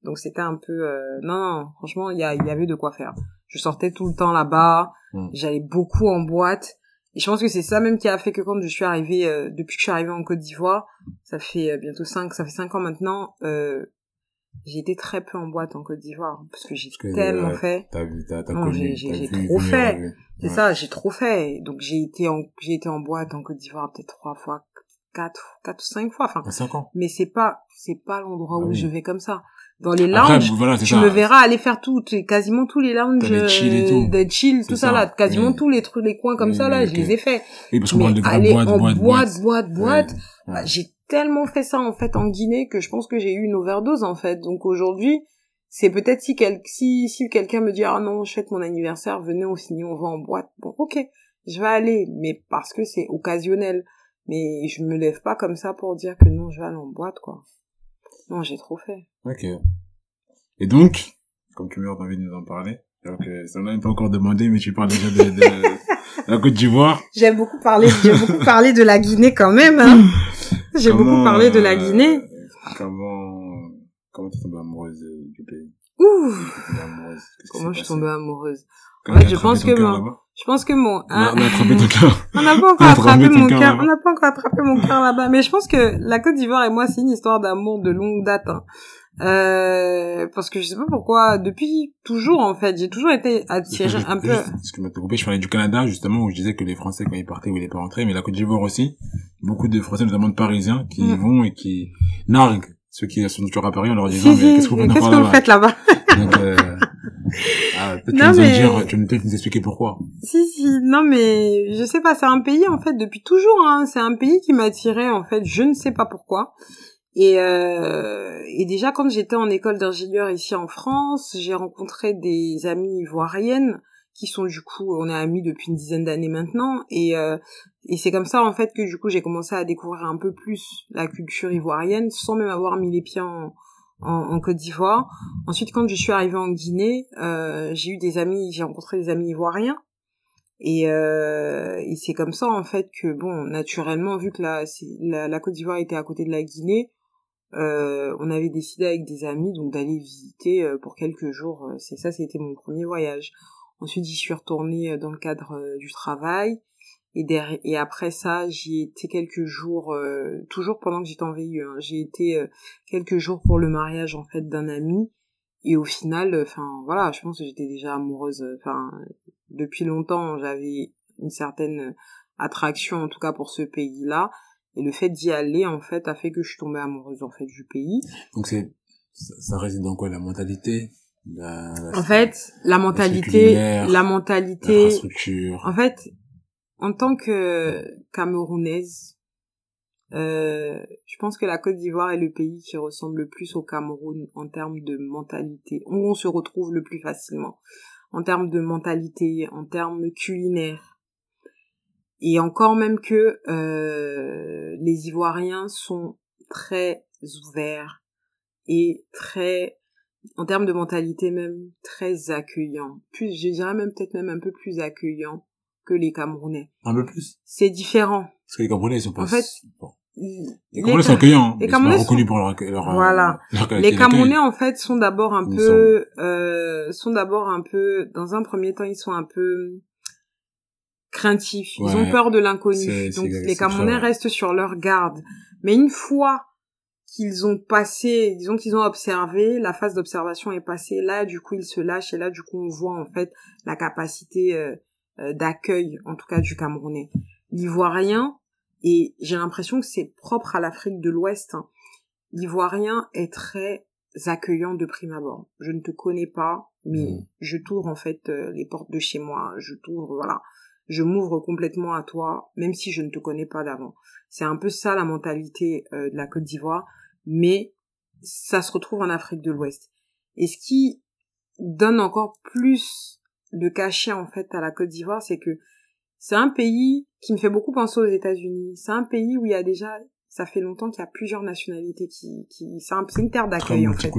Donc c'était un peu euh, non, non franchement il y, y avait de quoi faire. Je sortais tout le temps là-bas,
Mm.
j'allais beaucoup en boîte et je pense que c'est ça même qui a fait que quand je suis arrivée euh, depuis que je suis arrivée en Côte d'Ivoire, ça fait euh, bientôt cinq ça fait cinq ans maintenant, euh, j'ai été très peu en boîte en Côte d'Ivoire parce que j'ai
que,
tellement
ouais,
fait.
T'as vu, t'as, t'as
j'ai- j'ai- trop fait.
revu.
C'est
Ouais.
ça, j'ai trop fait. Donc j'ai été en j'ai été en boîte en Côte d'Ivoire peut-être trois fois, quatre, quatre ou cinq fois. Enfin,
5 ans.
mais c'est pas c'est pas l'endroit
Ah
où
oui.
je vais comme ça. Dans les
Après,
lounges,
voilà, c'est
tu
ça.
me verras aller faire tout, quasiment tous les lounges,
les chill
euh, de chill, tout ça,
ça,
là, quasiment
oui.
tous les trucs, les coins comme
Oui,
ça là,
oui,
je les ai faits.
Et parce qu'on
Mais
de
aller
boîtes,
en
boîtes,
boîte, boîte, boîte,
Ouais.
bah, j'ai tellement fait ça en fait en Guinée que je pense que j'ai eu une overdose en fait. Donc aujourd'hui, c'est peut-être si quel si si quelqu'un me dit ah non, je fête mon anniversaire, venez on finit, on va en boîte. Bon, OK, je vais aller, mais parce que c'est occasionnel. Mais je me lève pas comme ça pour dire que non, je vais aller en boîte quoi. Non, j'ai trop fait.
Ok. Et donc, comme tu meurs envie de nous en parler, alors que ça n'a même pas encore demandé, mais tu parles déjà de, de la Côte d'Ivoire.
J'aime beaucoup parler, j'ai beaucoup parlé de la Guinée quand même. Hein. J'ai beaucoup parlé de la
euh,
Guinée.
Comment, comment t'es tombée amoureuse euh, du pays?
Ouh, comment je suis tombée amoureuse?
Il a
je pense que
là-bas?
Je pense que mon...
On a, on a attrapé ton cœur.
On n'a pas encore attrapé mon
cœur.
On n'a pas encore attrapé mon cœur là-bas. Mais je pense que la Côte d'Ivoire et moi, c'est une histoire d'amour de longue date. Euh, parce que je sais pas pourquoi, depuis toujours en fait, j'ai toujours été attirée un peu.
Excuse-moi de te couper, je parlais du Canada, justement, où je disais que les Français, quand ils partaient, ils voulaient pas rentrer, mais la Côte d'Ivoire aussi, beaucoup de Français, notamment de Parisiens, qui y
Mm.
vont et qui narguent ceux qui sont toujours à Paris en leur disant, mais qu'est-ce que vous encore
que vous faites là-bas?
Donc, euh, ah, peut-être tu
Non,
nous vas
mais-
dire, tu peut-être nous expliquer pourquoi?
Si, si, non mais je sais pas, c'est un pays en fait depuis toujours, hein, c'est un pays qui m'a attiré en fait, je ne sais pas pourquoi. Et, euh, et déjà quand j'étais en école d'ingénieur ici en France, j'ai rencontré des amies ivoiriennes qui sont du coup, on est amis depuis une dizaine d'années maintenant, et, euh, et c'est comme ça en fait que du coup j'ai commencé à découvrir un peu plus la culture ivoirienne sans même avoir mis les pieds en, en, Côte d'Ivoire. Ensuite, quand je suis arrivée en Guinée, euh, j'ai eu des amis, j'ai rencontré des amis ivoiriens. Et, euh, et c'est comme ça en fait que bon, naturellement, vu que la, la Côte d'Ivoire était à côté de la Guinée, euh, on avait décidé avec des amis donc d'aller visiter euh, pour quelques jours. Euh, C'est ça, c'était mon premier voyage. Ensuite, j'y suis retournée euh, dans le cadre du travail. Et, derrière, et après ça, j'y étais quelques jours, euh, toujours pendant que j'étais en VIE. hein, j'ai été euh, quelques jours pour le mariage en fait d'un ami. Et au final, enfin voilà, je pense que j'étais déjà amoureuse. Enfin, depuis longtemps, j'avais une certaine attraction en tout cas pour ce pays-là. Et le fait d'y aller, en fait, a fait que je suis tombée amoureuse, en fait, du pays.
Donc c'est, ça, ça réside dans quoi? La mentalité? La, la-
En fait, la mentalité, la mentalité,
l'infrastructure.
en fait, en tant que Camerounaise, euh, je pense que la Côte d'Ivoire est le pays qui ressemble le plus au Cameroun en termes de mentalité, où on se retrouve le plus facilement, en termes de mentalité, en termes culinaires. Et encore même que euh, les Ivoiriens sont très ouverts et très, en termes de mentalité même, très accueillants. Plus, je dirais même peut-être même un peu plus accueillants que les Camerounais.
Un peu plus.
C'est différent.
Parce que les Camerounais, ils sont pas...
En fait,
bon.
Les,
Les Camerounais sont accueillants,
les
ils sont
Camerounais
pas reconnus
sont-
pour leur, leur, euh,
Voilà.
leur
les. Camerounais en fait sont d'abord un peu, euh, sont d'abord un peu, dans un premier temps ils sont un peu craintifs. Ils ont peur de l'inconnu. Donc les Camerounais restent sur leur garde. Mais une fois qu'ils ont passé, disons qu'ils ont observé, la phase d'observation est passée, là du coup ils se lâchent et là du coup on voit en fait la capacité euh, euh, d'accueil en tout cas du Camerounais. L'ivoirien, et j'ai l'impression que c'est propre à l'Afrique de l'Ouest, hein, l'ivoirien est très accueillant de prime abord. Je ne te connais pas, mais
Mm.
je t'ouvre en fait euh, les portes de chez moi, je t'ouvre, voilà. Je m'ouvre complètement à toi, même si je ne te connais pas d'avant. C'est un peu ça la mentalité euh, de la Côte d'Ivoire, mais ça se retrouve en Afrique de l'Ouest. Et ce qui donne encore plus de cachet en fait à la Côte d'Ivoire, c'est que c'est un pays qui me fait beaucoup penser aux États-Unis. C'est un pays où il y a déjà, ça fait longtemps qu'il y a plusieurs nationalités qui, qui, c'est un- une terre d'accueil en fait.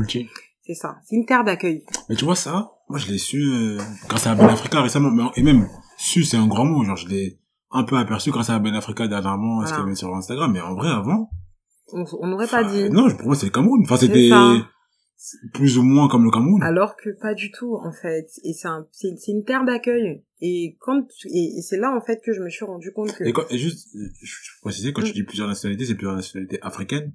C'est ça, c'est une terre d'accueil.
Mais tu vois ça, moi je l'ai su euh, grâce à Ben Africa récemment, et même su c'est un grand mot, genre je l'ai un peu aperçu grâce à Ben Africa dernièrement, ce
Voilà.
qu'il y avait sur Instagram, mais en vrai avant,
On n'aurait pas dit.
non, pour moi c'est le Cameroun, enfin c'était plus ou moins comme le Cameroun.
Alors que pas du tout, en fait. Et c'est un, c'est, c'est une terre d'accueil. Et quand, tu- et, et c'est là, en fait, que je me suis rendu compte que,
Et, quand, et juste, je je précisais, quand
Mm.
tu dis plusieurs nationalités, c'est plusieurs nationalités africaines,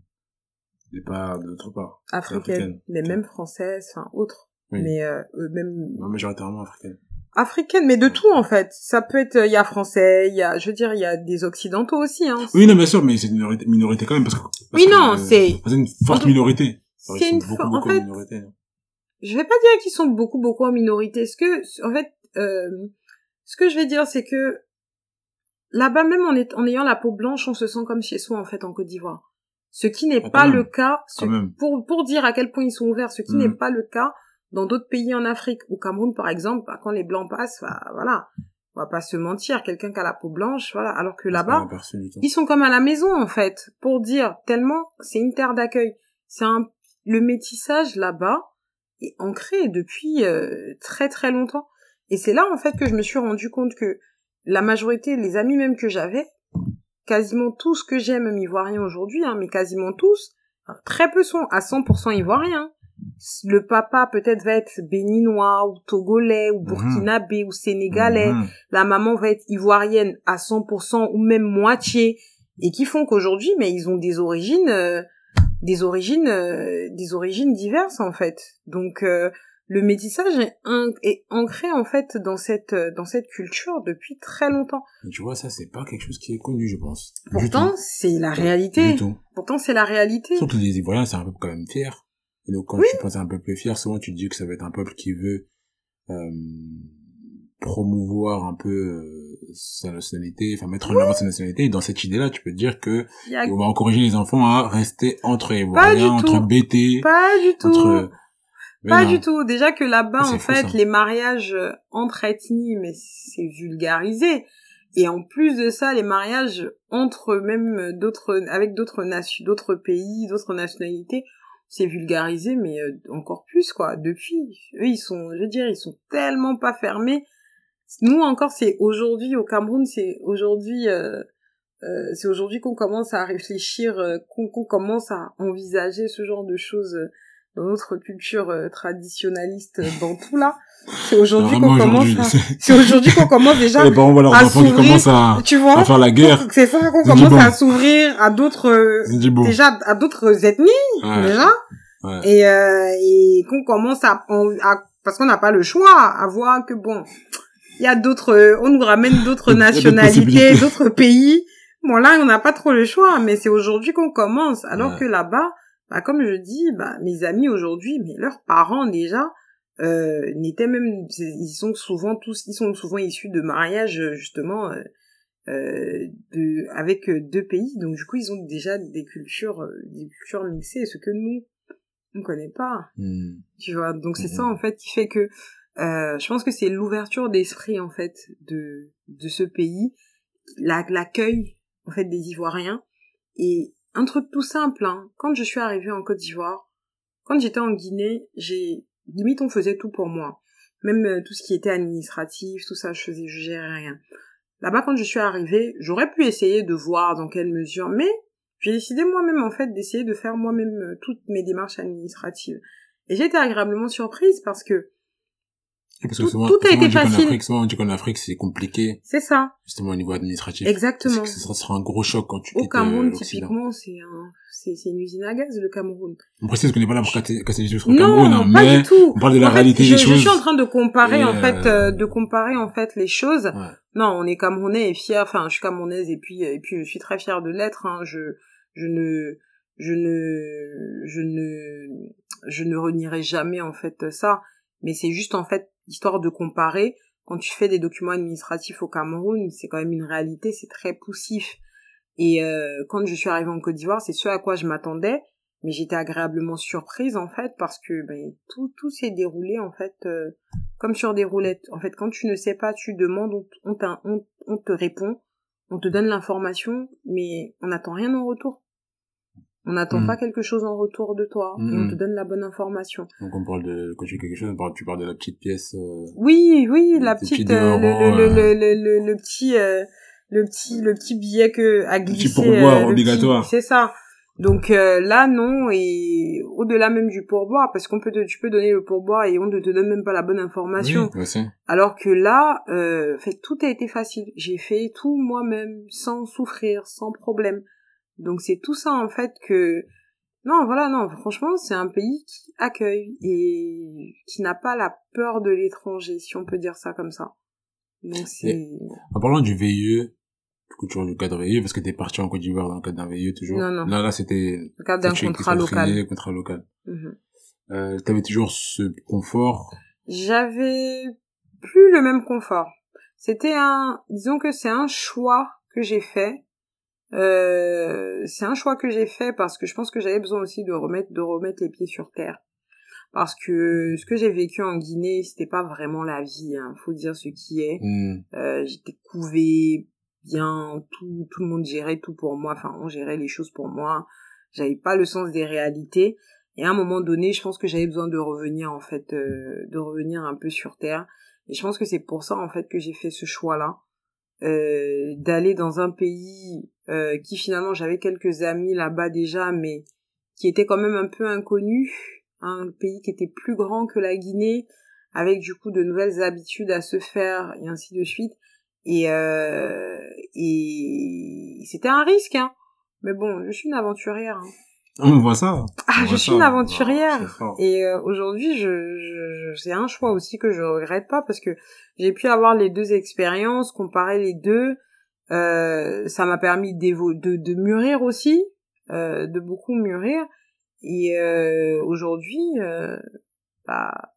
et pas d'autre part.
africaine,
africaine.
mais même française, enfin, autre.
Oui.
Mais, euh, euh, même,
Non, majoritairement africaine.
africaine, mais de tout, en fait. Ça peut être, il y a français, il y a, je veux dire, il y a des occidentaux aussi, hein.
Oui, non, bien sûr, mais c'est une minorité, minorité quand même, parce que... parce
Oui, non,
euh,
c'est-
C'est une forte
en
minorité.
C'est une
beaucoup,
fo- en fait,
minorité. hein.
je vais pas dire qu'ils sont beaucoup beaucoup en minorité. Ce que, en fait, euh, ce que je vais dire, c'est que là-bas même en, est- en ayant la peau blanche, on se sent comme chez soi en fait en Côte d'Ivoire. Ce qui n'est
Oh,
pas
même.
le cas. ce- pour pour dire à quel point ils sont ouverts, ce qui n'est pas le cas dans d'autres pays en Afrique. Au Cameroun, par exemple, bah, quand les blancs passent, bah, voilà, on va pas se mentir, quelqu'un qui a la peau blanche, voilà. Alors que là-bas, ils sont comme à la maison en fait, pour dire tellement c'est une terre d'accueil. C'est un le métissage là-bas est ancré depuis euh, très très longtemps. Et c'est là en fait que je me suis rendu compte que la majorité, les amis même que j'avais, quasiment tous ce que j'aime même ivoiriens aujourd'hui, hein, mais quasiment tous, euh, très peu sont à 100% ivoiriens. le papa peut-être va être béninois ou togolais ou
Mhm.
burkinabé ou sénégalais,
Mhm.
la maman va être ivoirienne à 100% ou même moitié et qui font qu'aujourd'hui mais ils ont des origines euh, des origines euh, des origines diverses en fait. Donc euh, le métissage est, est ancré en fait dans cette dans cette culture depuis très longtemps.
Mais tu vois, ça, c'est pas quelque chose qui est connu, je pense.
Pourtant, c'est la réalité.
Du tout.
Pourtant, c'est la réalité.
Surtout les Ivoiriens, c'est un peuple quand même fier. Et donc, quand
Oui.
tu penses à un peuple fier, souvent tu te dis que ça va être un peuple qui veut euh, promouvoir un peu euh, sa nationalité, enfin mettre en avant sa nationalité. Et dans cette idée-là, tu peux te dire que
a
on va encourager les enfants à rester entre Ivoiriens, entre. BT,
pas du tout.
entre... Mais
Pas
non.
du tout. Déjà que là-bas, en fait, les mariages euh, entre ethnies, mais c'est vulgarisé. Et en plus de ça, les mariages entre même euh, d'autres, avec d'autres nations, d'autres pays, d'autres nationalités, c'est vulgarisé, mais euh, encore plus, quoi. Depuis, eux, ils sont, je veux dire, ils sont tellement pas fermés. Nous encore, c'est aujourd'hui au Cameroun, c'est aujourd'hui, euh, euh, c'est aujourd'hui qu'on commence à réfléchir, qu'on commence à envisager ce genre de choses dans notre culture euh, traditionnaliste euh, dans tout là. C'est aujourd'hui qu'on commence
aujourd'hui,
à...
c'est-
aujourd'hui qu'on commence déjà,
les parents voient leurs
à s'ouvrir.
à,
tu vois
à faire la guerre.
C'est ça qu'on commence
bon.
à s'ouvrir à d'autres, déjà à d'autres ethnies
Ouais.
déjà,
Ouais.
et euh, et qu'on commence à, à parce qu'on n'a pas le choix à voir que bon, il y a d'autres, euh, on nous ramène d'autres nationalités, d'autres pays. Bon là, on n'a pas trop le choix, mais c'est aujourd'hui qu'on commence. Alors
Ouais.
que là-bas, bah, comme je dis, bah, mes amis aujourd'hui, mais leurs parents déjà euh, n'étaient même, ils sont souvent tous, ils sont souvent issus de mariages euh, justement euh, euh, de avec euh, deux pays. Donc du coup, ils ont déjà des cultures, des cultures mixées, ce que nous on connaît pas
Hmm.
tu vois donc c'est ça en fait qui fait que euh, je pense que c'est l'ouverture d'esprit en fait de de ce pays la- l'accueil en fait des ivoiriens et un truc tout simple hein, quand je suis arrivée en Côte d'Ivoire quand j'étais en Guinée j'ai limite on faisait tout pour moi. Même euh, tout ce qui était administratif tout ça je faisais je gérais rien. Là-bas quand je suis arrivée j'aurais pu essayer de voir dans quelle mesure mais j'ai décidé moi-même en fait d'essayer de faire moi-même euh, toutes mes démarches administratives. Et j'ai été agréablement surprise parce que
Parce que
Tout-
souvent,
tout a
souvent,
été facile.
Afrique, souvent on dit qu'en Afrique c'est compliqué,
c'est ça.
justement au niveau administratif.
Exactement.
Que Ça sera un gros choc quand tu
Au
quittes euh,
Cameroun,
l'Occident.
typiquement, c'est un, c'est, c'est une usine à gaz, le Cameroun.
On précise qu'on n'est pas là pour casser, casser les yeux sur le
Non,
Cameroun, hein,
pas
mais
du tout.
on parle de la
En
réalité
je,
des
je
choses.
suis en train de comparer,
Et,
en fait,
euh,
euh, de comparer, en fait, les choses.
Ouais.
Non, on est camerounais et fiers. Enfin, je suis camerounaise et puis, et puis je suis très fière de l'être. Hein. Je, je ne, je ne, je ne, je ne renierai jamais en fait ça. Mais c'est juste en fait histoire de comparer. Quand tu fais des documents administratifs au Cameroun, c'est quand même une réalité, c'est très poussif. Et euh, quand je suis arrivée en Côte d'Ivoire, c'est ce à quoi je m'attendais, mais j'étais agréablement surprise en fait parce que ben, tout tout s'est déroulé en fait euh, comme sur des roulettes. En fait, quand tu ne sais pas, tu demandes, on, on te répond, on te donne l'information, mais on n'attend rien en retour. On n'attend
Mm.
pas quelque chose en retour de toi, et
Mm,
on
mm.
te donne la bonne information.
Donc on parle de, quand tu dis quelque chose, on parle- tu parles de la petite pièce, euh,
Oui, oui, la petite, euh, le, le,
euh.
le, le, le, le petit, euh, le petit, le petit billet que à
petit
glisser.
pourboire
euh, le
obligatoire.
petit- C'est ça. Donc là non et au-delà même du pourboire parce qu'on peut te, tu peux donner le pourboire et on ne te donne même pas la bonne information.
Oui, aussi.
Alors que là, euh, fait tout a été facile. J'ai fait tout moi-même sans souffrir, sans problème. Donc c'est tout ça en fait que non, voilà, non, franchement, c'est un pays qui accueille et qui n'a pas la peur de l'étranger, si on peut dire ça comme ça. Donc c'est
En parlant du VIE, du coup, toujours du cadre VIE, parce que t'es parti en Côte d'Ivoire dans le cadre d'un VIE toujours.
Non, non.
Là, là, c'était,
le cadre d'un
tu
contrat local.
contrat local.
Mhm.
Euh, t'avais toujours ce confort?
J'avais plus le même confort. C'était un, disons que c'est un choix que j'ai fait. Euh, c'est un choix que j'ai fait parce que je pense que j'avais besoin aussi de remettre, de remettre les pieds sur terre. Parce que ce que j'ai vécu en Guinée, c'était pas vraiment la vie, hein, faut dire ce qui est.
Hmm.
Euh, j'étais couvée bien, tout, tout le monde gérait tout pour moi, enfin on gérait les choses pour moi. J'avais pas le sens des réalités. Et à un moment donné, je pense que j'avais besoin de revenir en fait, euh, de revenir un peu sur terre. Et je pense que c'est pour ça en fait que j'ai fait ce choix-là, euh, d'aller dans un pays euh, qui finalement j'avais quelques amis là-bas déjà, mais qui était quand même un peu inconnu. un pays qui était plus grand que la Guinée, avec du coup de nouvelles habitudes à se faire et ainsi de suite. Et euh, et c'était un risque, hein. Mais bon, je suis une aventurière. Hein.
On voit ça.
Ah, je suis une aventurière. et euh, aujourd'hui, je, je, c'est un choix aussi que je regrette pas parce que j'ai pu avoir les deux expériences, comparer les deux. Euh, ça m'a permis de, de mûrir aussi, euh, de beaucoup mûrir. Et euh, aujourd'hui, euh, bah,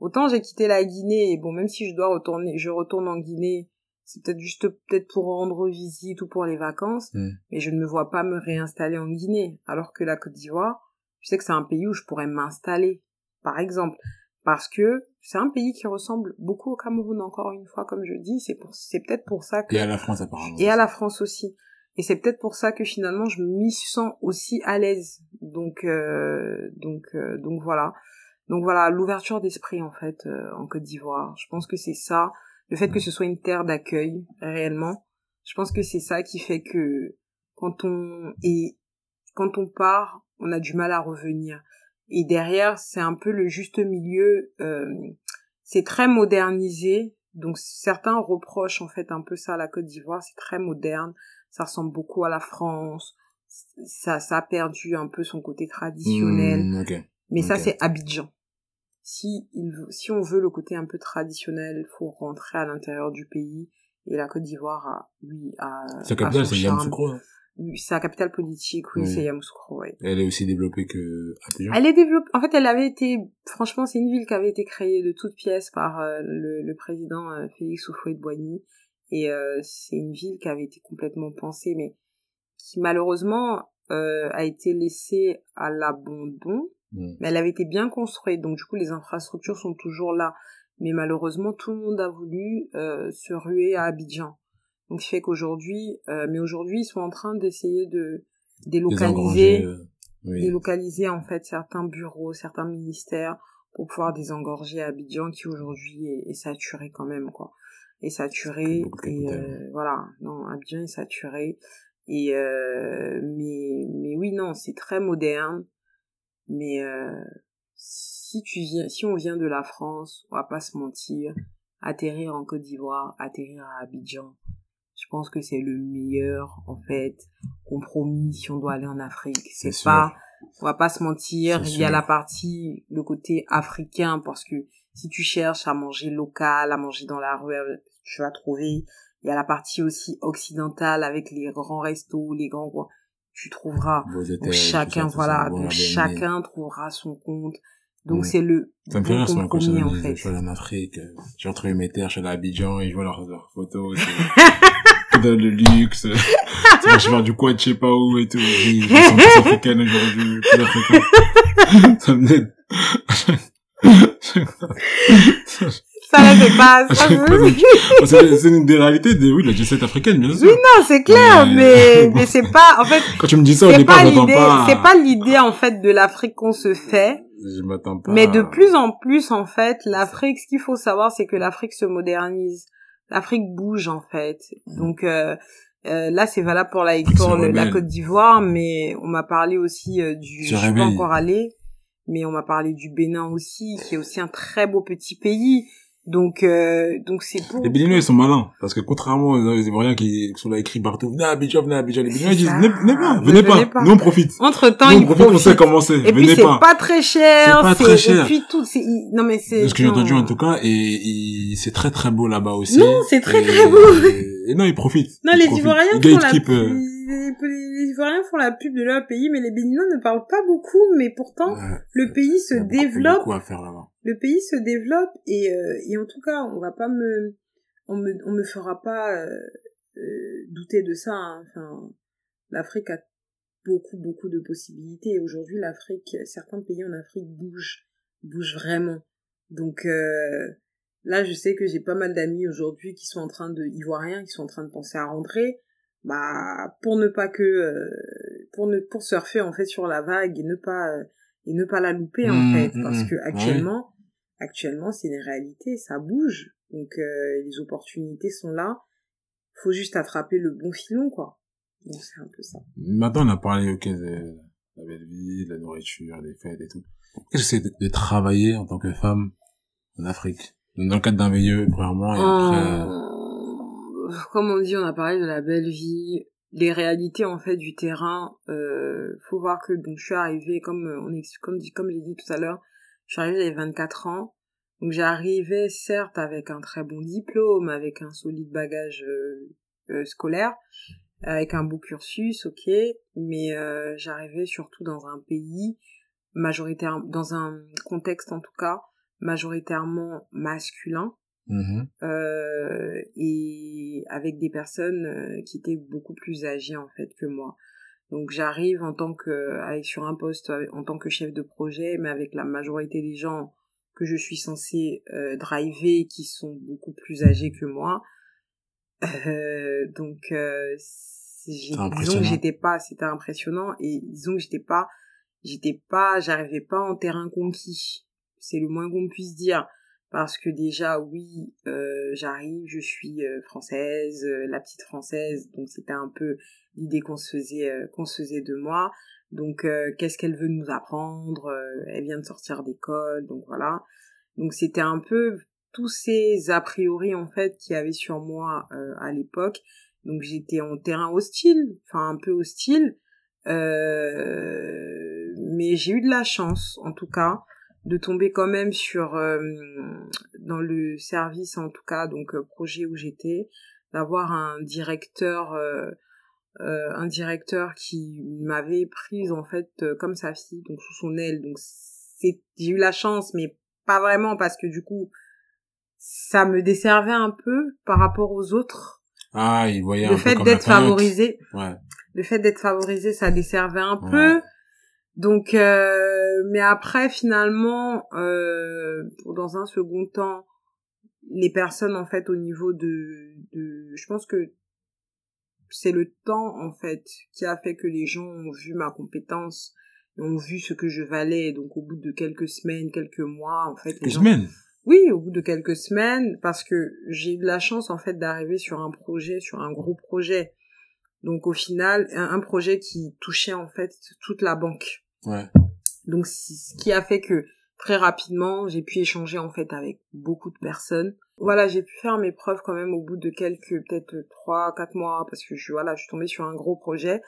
autant j'ai quitté la Guinée, et bon, même si je dois retourner, je retourne en Guinée c'est peut-être juste peut-être pour rendre visite ou pour les vacances, mm. mais je ne me vois pas me réinstaller en Guinée. Alors que la Côte d'Ivoire, je sais que c'est un pays où je pourrais m'installer, par exemple, parce que c'est un pays qui ressemble beaucoup au Cameroun, encore une fois, comme je dis, c'est pour, c'est peut-être pour ça que...
Et à la France, apparemment.
Et à la France aussi. Et c'est peut-être pour ça que finalement, je m'y sens aussi à l'aise. Donc, euh, donc, euh, donc voilà. Donc voilà, l'ouverture d'esprit, en fait, euh, en Côte d'Ivoire. Je pense que c'est ça le fait que ce soit une terre d'accueil réellement, je pense que c'est ça qui fait que quand on est quand on part, on a du mal à revenir. Et derrière, c'est un peu le juste milieu. Euh, c'est très modernisé, donc certains reprochent en fait un peu ça à la Côte d'Ivoire. C'est très moderne, ça ressemble beaucoup à la France. Ça, ça a perdu un peu son côté traditionnel.
Mmh,
Mais ça, c'est Abidjan si, il, si on veut le côté un peu traditionnel, il faut rentrer à l'intérieur du pays. Et la Côte d'Ivoire a, oui, a.
Sa capitale, c'est Yamoussoukro.
Sa capitale politique, oui, c'est Yamoussoukro, oui.
Elle est aussi développée que Abidjan.
Elle est développée. En fait, elle avait été. Franchement, c'est une ville qui avait été créée de toutes pièces par euh, le, le, président euh, Félix Houphouët-Boigny. Et euh, c'est une ville qui avait été complètement pensée, mais qui malheureusement a été laissée à l'abandon. Mais elle avait été bien construite, donc du coup les infrastructures sont toujours là. Mais malheureusement, tout le monde a voulu euh, se ruer à Abidjan. Donc, ce fait qu'aujourd'hui, euh, mais aujourd'hui, ils sont en train d'essayer de délocaliser, euh, délocaliser en fait certains bureaux, certains ministères pour pouvoir désengorger Abidjan qui aujourd'hui est, saturé quand même quoi, est saturé et voilà, non Abidjan est saturé et mais mais oui non c'est très moderne mais euh, si tu viens, si on vient de la France, on va pas se mentir, atterrir en Côte d'Ivoire, atterrir à Abidjan, pense que c'est le meilleur en fait. Compromis si on doit aller en Afrique. C'est pas, on va pas se mentir, il y a la partie, le côté africain parce que si tu cherches à manger local, à manger dans la rue, tu vas trouver. Il y a la partie aussi occidentale avec les grands restos, les grands tu trouveras chacun voilà chacun trouvera son compte. Donc c'est le
ça me fait rire sur compromis, en fait. je suis allé en Afrique euh, j'ai retrouvé mes terres chez l'Abidjan et je vois leurs, leurs photos dans le luxe. Je vais du coin de je sais pas où et tout. Ils sont plus africaines aujourd'hui plus ça me aide
ça là c'est pas
c'est une des réalités de oui la jet africaine bien sûr.
Oui non c'est clair mais mais, c'est pas en fait
quand tu me dis ça au départ
pas pas. c'est pas l'idée en fait de l'Afrique qu'on se fait.
Je m'attends pas.
Mais de plus en plus en fait l'Afrique ce qu'il faut savoir c'est que l'Afrique se modernise l'Afrique bouge en fait donc euh, euh, là, c'est valable pour la, pour la Côte d'Ivoire, mais on m'a parlé aussi euh, du. Je suis pas encore allé, mais on m'a parlé du Bénin aussi, qui est aussi un très beau petit pays. Donc, euh, donc c'est pour...
Les Béninois, ils sont malins. Parce que contrairement aux Ivoiriens qui sont là écrits partout, venez à Abidjan, venez à Abidjan. Les Béninois, ils disent, venez, venez pas, venez, pas. Nous, on profite.
Entre temps, ils
profitent. On sait comment c'est.
Et puis, c'est pas. très cher. C'est pas très cher. Et puis, tout, c'est, non, mais c'est...
ce que j'ai entendu, en tout cas, et, c'est très très beau là-bas aussi.
Non, c'est très très beau.
Et, non, ils profitent.
Non, les Ivoiriens font la les, Ivoiriens font la pub de leur pays, mais les Béninois ne parlent pas beaucoup, mais pourtant, le pays se développe.
Beaucoup à faire là-bas
le pays se développe et, euh, et en tout cas, on va pas me, on me, on me fera pas euh, euh, douter de ça. Hein. Enfin, l'Afrique a beaucoup, beaucoup de possibilités. Aujourd'hui, l'Afrique, certains pays en Afrique bougent, bougent vraiment. Donc là, je sais que j'ai pas mal d'amis aujourd'hui qui sont en train de ivoiriens, qui sont en train de penser à rentrer. Bah, pour ne pas que, pour ne, pour surfer en fait sur la vague et ne pas et ne pas la louper en mmh, fait mmh, parce mmh. que actuellement actuellement c'est une réalité ça bouge. Donc euh, les opportunités sont là. Faut juste attraper le bon filon quoi. Donc c'est un peu ça.
Maintenant on a parlé ok de la belle vie de la nourriture des fêtes et tout. Qu'est-ce que c'est de travailler en tant que femme en Afrique? Dans le cadre d'un VIE, premièrement, et
après... Comme on dit, on a parlé de la belle vie, les réalités en fait du terrain. Euh, faut voir que donc je suis arrivée comme on est, comme dit comme j'ai dit tout à l'heure, je suis arrivée j'avais 24 ans. Donc j'arrivais certes avec un très bon diplôme, avec un solide bagage euh, euh, scolaire, avec un beau cursus, ok, mais euh, j'arrivais surtout dans un pays majoritaire, dans un contexte en tout cas majoritairement masculin, mm-hmm. euh, et avec des personnes qui étaient beaucoup plus âgées en fait que moi. Donc j'arrive en tant que avec sur un poste en tant que chef de projet, mais avec la majorité des gens que je suis censée euh, driver qui sont beaucoup plus âgés que moi. Euh, donc euh, disons que j'étais pas c'était impressionnant. Et disons que j'étais pas j'étais pas j'arrivais pas en terrain conquis. C'est le moins qu'on puisse dire parce que déjà oui euh, j'arrive je suis euh, française euh, la petite française donc c'était un peu l'idée qu'on se faisait qu'on se faisait de moi. Donc qu'est-ce qu'elle veut nous apprendre elle vient de sortir d'école donc voilà. Donc c'était un peu tous ces a priori en fait qu'il y avait sur moi euh, à l'époque. Donc j'étais en terrain hostile, enfin un peu hostile, euh, mais j'ai eu de la chance en tout cas de tomber quand même sur euh, dans le service en tout cas donc projet où j'étais d'avoir un directeur un directeur qui m'avait prise en fait comme sa fille donc sous son aile donc c'est j'ai eu la chance mais pas vraiment parce que du coup ça me desservait un peu par rapport aux autres.
Ah, il voyait
le fait d'être favorisé. Ouais. Le fait d'être favorisé, ça desservait un peu. Donc, euh, mais après, finalement, euh, dans un second temps, les personnes en fait au niveau de, de, je pense que c'est le temps en fait qui a fait que les gens ont vu ma compétence, ont vu ce que je valais. Donc, au bout de quelques semaines, quelques mois, en fait,
les gens... semaines?
Oui, au bout de quelques semaines, parce que j'ai eu de la chance en fait d'arriver sur un projet, sur un gros projet. Donc au final, un, projet qui touchait en fait toute la banque. Ouais. Donc ce qui a fait que très rapidement, j'ai pu échanger en fait avec beaucoup de personnes. Voilà, j'ai pu faire mes preuves quand même au bout de quelques peut-être trois, quatre mois parce que je voilà, je suis tombée sur un gros projet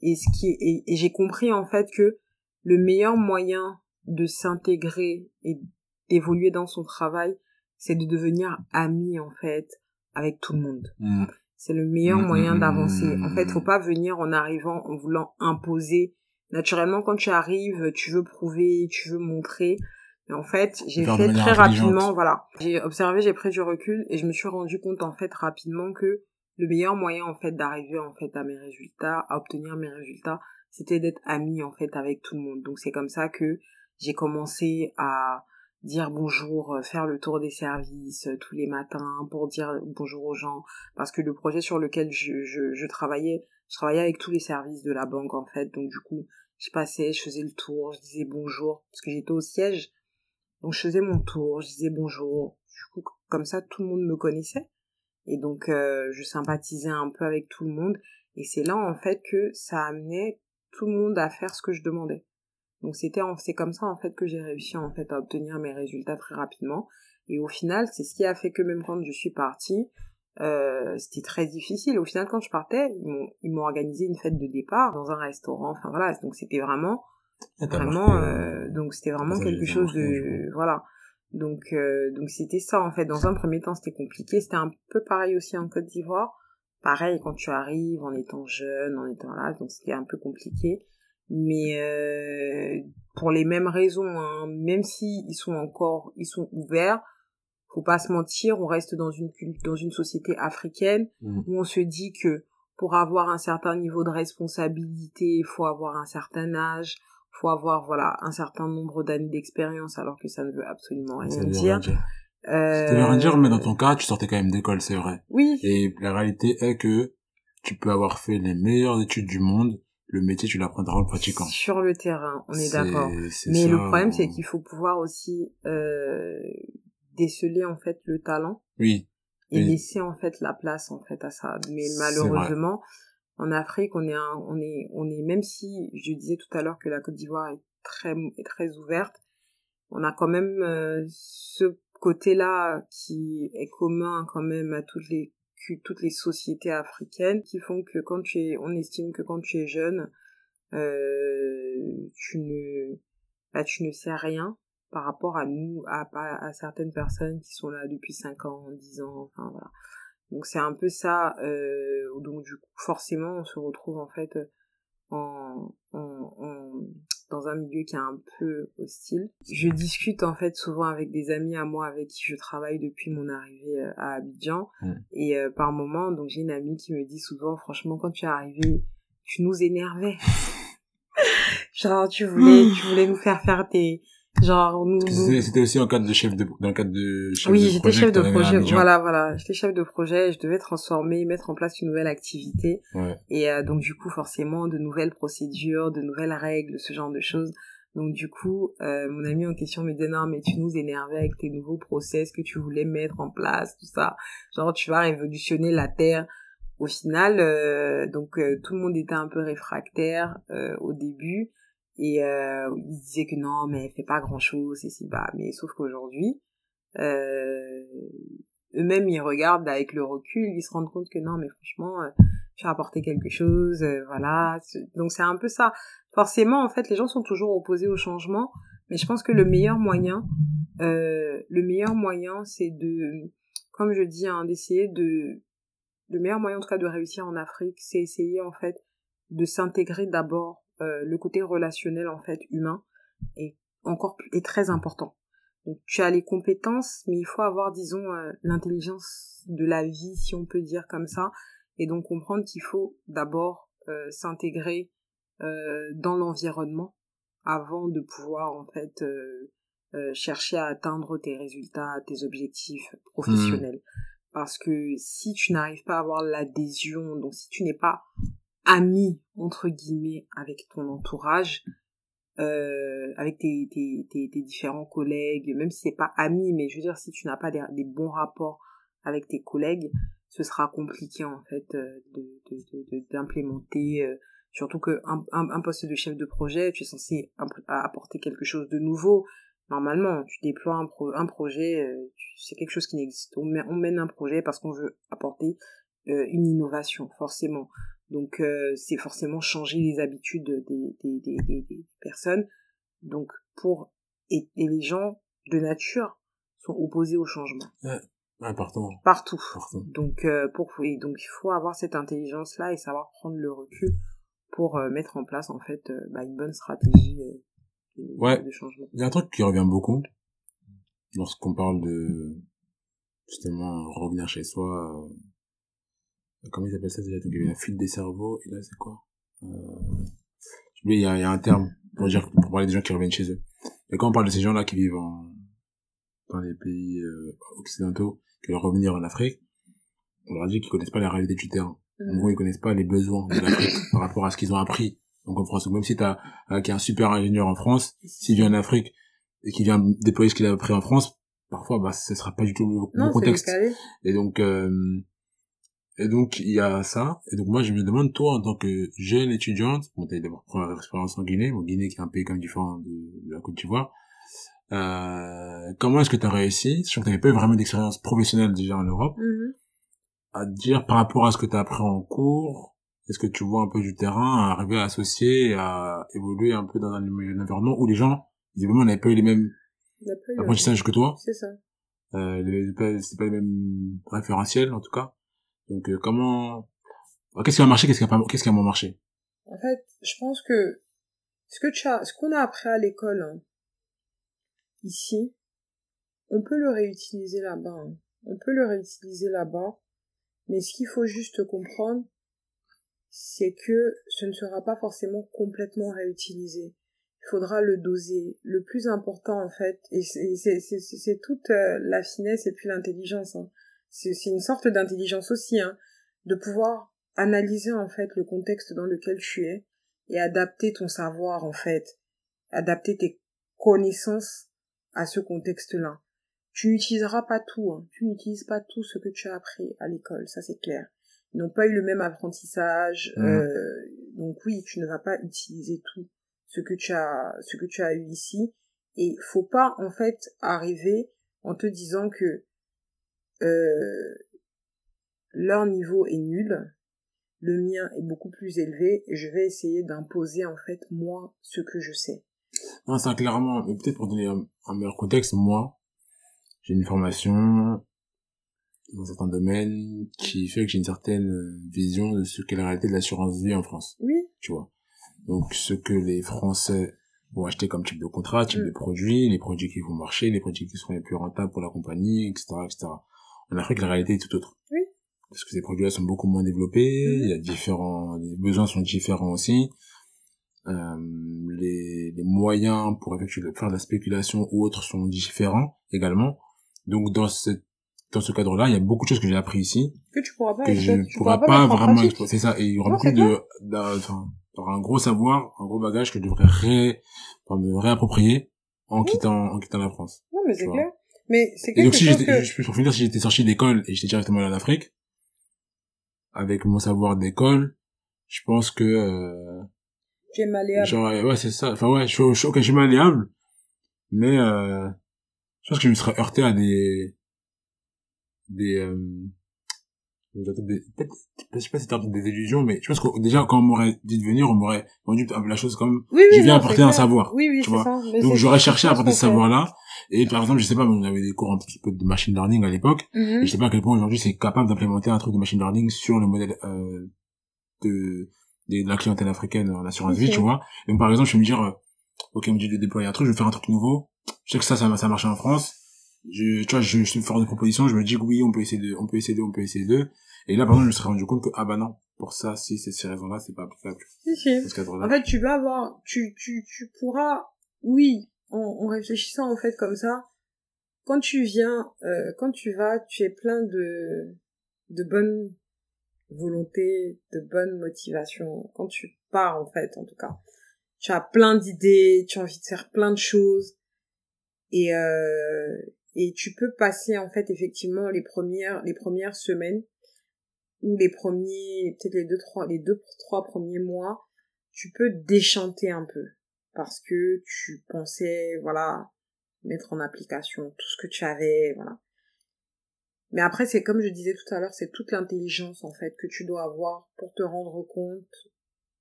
et ce qui et j'ai compris en fait que le meilleur moyen de s'intégrer et évoluer dans son travail, c'est de devenir ami en fait avec tout le monde. Mm. C'est le meilleur mm, moyen mm, d'avancer. En fait, faut pas venir en arrivant en voulant imposer. Naturellement, quand tu arrives, tu veux prouver, tu veux montrer. Mais en fait, j'ai fait très rapidement, voilà. J'ai observé, j'ai pris du recul et je me suis rendu compte en fait rapidement que le meilleur moyen en fait d'arriver en fait à mes résultats, à obtenir mes résultats, c'était d'être ami en fait avec tout le monde. Donc c'est comme ça que j'ai commencé à dire bonjour, euh, faire le tour des services euh, tous les matins pour dire bonjour aux gens, parce que le projet sur lequel je, je, je travaillais, je travaillais avec tous les services de la banque en fait, donc du coup, je passais, je faisais le tour, je disais bonjour, parce que j'étais au siège, donc je faisais mon tour, je disais bonjour, du coup, comme ça, tout le monde me connaissait, et donc euh, je sympathisais un peu avec tout le monde, et c'est là en fait que ça amenait tout le monde à faire ce que je demandais. Donc c'était c'est comme ça en fait que j'ai réussi en fait à obtenir mes résultats très rapidement. Et au final, c'est ce qui a fait que même quand je suis partie, euh, c'était très difficile. Au final, quand je partais, ils m'ont organisé une fête de départ dans un restaurant. Enfin voilà, donc c'était vraiment vraiment euh, donc c'était vraiment quelque chose de voilà. Donc euh, donc c'était ça en fait. Dans un premier temps, c'était compliqué. C'était un peu pareil aussi en Côte d'Ivoire. Pareil quand tu arrives en étant jeune, en étant là, donc c'était un peu compliqué mais euh, pour les mêmes raisons, hein, même si ils sont encore, ils sont ouverts, faut pas se mentir, on reste dans une dans une société africaine mmh. où on se dit que pour avoir un certain niveau de responsabilité, il faut avoir un certain âge, faut avoir voilà un certain nombre d'années d'expérience, alors que ça ne veut absolument rien dire.
Euh... Ça veut rien dire, mais dans ton cas, tu sortais quand même d'école, c'est vrai.
Oui.
Et la réalité est que tu peux avoir fait les meilleures études du monde, le métier, tu l'apprendras en pratiquant.
Sur le terrain, on est, d'accord. Mais le problème, c'est qu'il faut pouvoir aussi euh, déceler en fait le talent.
Oui.
Et laisser en fait la place en fait à ça. Mais malheureusement, en Afrique, on est, un, on est, on est, même si je disais tout à l'heure que la Côte d'Ivoire est très, est très ouverte, on a quand même euh, ce côté-là qui est commun quand même à toutes les toutes les sociétés africaines qui font que quand tu es on estime que quand tu es jeune euh, tu ne bah, tu ne sais rien par rapport à nous à, à, certaines personnes qui sont là depuis 5 ans 10 ans enfin voilà donc c'est un peu ça euh, donc du coup forcément on se retrouve en fait en, en, dans un milieu qui est un peu hostile. Je discute en fait souvent avec des amis à moi avec qui je travaille depuis mon arrivée euh, à Abidjan mm. et euh, par moment donc j'ai une amie qui me dit souvent franchement quand tu es arrivé tu nous énervais. Genre tu voulais tu voulais nous faire faire tes Genre, nous.
C'était aussi en cadre de chef de, dans le cadre de
chef oui, j'étais chef de projet. Voilà, voilà. J'étais chef de projet. Je devais transformer, mettre en place une nouvelle activité. Ouais. Et euh, donc, du coup, forcément, de nouvelles procédures, de nouvelles règles, ce genre de choses. Donc, du coup, euh, mon ami en question me disait, non, mais tu nous énervais avec tes nouveaux process que tu voulais mettre en place, tout ça. Genre, tu vas révolutionner la Terre. Au final, euh, donc, euh, tout le monde était un peu réfractaire euh, au début et euh, ils disaient que non mais elle fait pas grand chose et si bah mais sauf qu'aujourd'hui euh, eux-mêmes ils regardent avec le recul ils se rendent compte que non mais franchement euh, tu as apporté quelque chose euh, voilà. Donc c'est un peu ça. Forcément en fait les gens sont toujours opposés au changement mais je pense que le meilleur moyen euh, le meilleur moyen c'est de comme je dis hein, d'essayer de le meilleur moyen en tout cas de réussir en Afrique c'est essayer en fait de s'intégrer d'abord euh, le côté relationnel en fait humain est encore plus, est très important. Donc tu as les compétences, mais il faut avoir disons euh, l'intelligence de la vie si on peut dire comme ça, et donc comprendre qu'il faut d'abord euh, s'intégrer dans l'environnement avant de pouvoir en fait chercher à atteindre tes résultats, tes objectifs professionnels. Mmh. Parce que si tu n'arrives pas à avoir l'adhésion, donc si tu n'es pas ami entre guillemets avec ton entourage euh, avec tes, tes, tes, tes, différents collègues même si c'est pas ami mais je veux dire si tu n'as pas des, bons rapports avec tes collègues ce sera compliqué en fait euh, de d'implémenter de, de, euh, surtout que un, un, poste de chef de projet tu es censé apporter quelque chose de nouveau. Normalement tu déploies un, un projet euh, c'est quelque chose qui n'existe. On, on mène un projet parce qu'on veut apporter une innovation forcément donc euh, c'est forcément changer les habitudes des, des, des, des, personnes. Donc pour et, les gens de nature sont opposés au changement.
Ouais, partout.
partout. Donc euh, pour et donc il faut avoir cette intelligence là et savoir prendre le recul pour euh, mettre en place en fait bah, une bonne stratégie
de, ouais. de changement. Il y a un truc qui revient beaucoup lorsqu'on parle de justement revenir chez soi comment ils appellent ça déjà il y avait la fuite des cerveaux et là c'est quoi? Euh, il y a, il y a un terme pour dire pour parler des gens qui reviennent chez eux. Et quand on parle de ces gens là qui vivent en dans les pays euh, occidentaux qui veulent revenir en Afrique on leur dit qu'ils connaissent pas la réalité du terrain. En gros ils connaissent pas les besoins de l'Afrique par rapport à ce qu'ils ont appris. Donc en France même si t'as euh, est un super ingénieur en France s'il vient en Afrique et qu'il vient déployer ce qu'il a appris en France parfois bah ce sera pas du tout le bon contexte. et donc euh, et donc, il y a ça. Et donc, moi, je me demande, toi, en tant que jeune étudiante, bon, t'as d'abord première expérience en Guinée, bon, Guinée qui est un pays comme différent de, de la Côte d'Ivoire, euh, comment est-ce que tu as réussi, sachant que tu pas eu vraiment d'expérience professionnelle déjà en Europe, mm-hmm. à dire par rapport à ce que tu as appris en cours, est-ce que tu vois un peu du terrain, à arriver à associer, à évoluer un peu dans un, environnement où les gens, évidemment, n'avaient pas eu les mêmes apprentissages que toi?
C'est ça.
Euh, c'est pas les mêmes référentiels, en tout cas? Donc euh, comment qu'est-ce qui a marché, qu'est-ce qui a pas qu'est-ce qui a moins marché?
En fait, je pense que ce que tu as ce qu'on a appris à l'école hein, ici, on peut le réutiliser là-bas. Hein. On peut le réutiliser là-bas, mais ce qu'il faut juste comprendre, c'est que ce ne sera pas forcément complètement réutilisé. Il faudra le doser. Le plus important, en fait, et c'est toute euh, la finesse et puis l'intelligence, hein, c'est une sorte d'intelligence aussi, hein, de pouvoir analyser en fait le contexte dans lequel tu es et adapter ton savoir en fait, adapter tes connaissances à ce contexte-là. Tu n'utiliseras pas tout, hein. tu n'utilises pas tout ce que tu as appris à l'école, ça c'est clair. Ils n'ont pas eu le même apprentissage, mmh. euh, donc oui, tu ne vas pas utiliser tout ce que tu as, ce que tu as eu ici, Et faut pas, en fait, arriver en te disant que euh, leur niveau est nul, le mien est beaucoup plus élevé, et je vais essayer d'imposer, en fait, moi, ce que je sais.
Non, ça, clairement, mais peut-être pour donner un, un meilleur contexte, moi, j'ai une formation dans certains domaines qui fait que j'ai une certaine euh, vision de ce qu'est la réalité de l'assurance vie en France.
Oui.
Tu vois. Donc, ce que les Français vont acheter comme type de contrat, type
Mm.
de produit, les produits qui vont marcher, les produits qui seront les plus rentables pour la compagnie, etc., etc. En Afrique, la réalité est tout autre.
Oui.
Parce que ces produits-là sont beaucoup moins développés,
Mhm.
il y a différents, les besoins sont différents aussi. Euh, les, les moyens pour effectuer faire de la spéculation ou autres sont différents également. Donc dans ce dans ce cadre-là, il y a beaucoup de choses que j'ai appris ici
Que tu pourras pas,
que je ne
pourras
pas, vraiment exploiter. C'est ça. Et il y aura
Non,
beaucoup de, enfin, un gros savoir, un gros bagage que je devrais ré, enfin, me réapproprier en
Oui.
quittant, en quittant la France.
Non, mais c'est clair. Mais c'est
Et
quelque
donc si
chose
j'étais,
que...
je peux pour finir, si j'étais sorti d'école et j'étais directement allé en Afrique, avec mon savoir d'école, je pense que, euh,
Tu es malléable.
Genre, ouais, c'est ça. Enfin, ouais, je suis, je suis, ok, je suis malléable, mais euh, je pense que je me serais heurté à des, des, euh, peut-être, je sais pas si c'est des illusions, mais je pense que déjà, quand on m'aurait dit de venir, on m'aurait vendu un peu la chose comme,
Oui, oui,
je viens
non,
apporter un
clair.
savoir,
Oui, oui,
tu vois.
ça.
Donc j'aurais cherché à apporter ce
qu'on fait.
savoir-là, et par exemple, je sais pas, on avait des cours un petit peu de machine learning à l'époque,
Mhm.
et je sais pas à quel point aujourd'hui c'est capable d'implémenter un truc de machine learning sur le modèle euh, de, de la clientèle africaine en assurance vie, tu vois. Donc par exemple, je vais me dire, euh, ok, on me dit de déployer un truc, je vais faire un truc nouveau. Je sais que ça, ça, ça marche en France. Je, tu vois, je, je vais faire des propositions, je me dis que oui, on peut essayer de, on peut essayer de, on peut essayer de. Et là, par exemple, je me suis rendu compte que, ah bah non, pour ça, si c'est ces raisons-là, c'est pas applicable.
Si, si. En fait, tu vas avoir, tu, tu, tu pourras, oui, en, en réfléchissant en fait comme ça, quand tu viens, euh, quand tu vas, tu es plein de, de bonne volonté, de bonne motivation. Quand tu pars en fait, en tout cas, tu as plein d'idées, tu as envie de faire plein de choses, et euh, et tu peux passer en fait effectivement les premières les premières semaines ou les premiers peut-être les deux trois les deux trois premiers mois tu peux déchanter un peu. Parce que tu pensais voilà mettre en application tout ce que tu avais voilà. Mais après c'est comme je disais tout à l'heure c'est toute l'intelligence en fait que tu dois avoir pour te rendre compte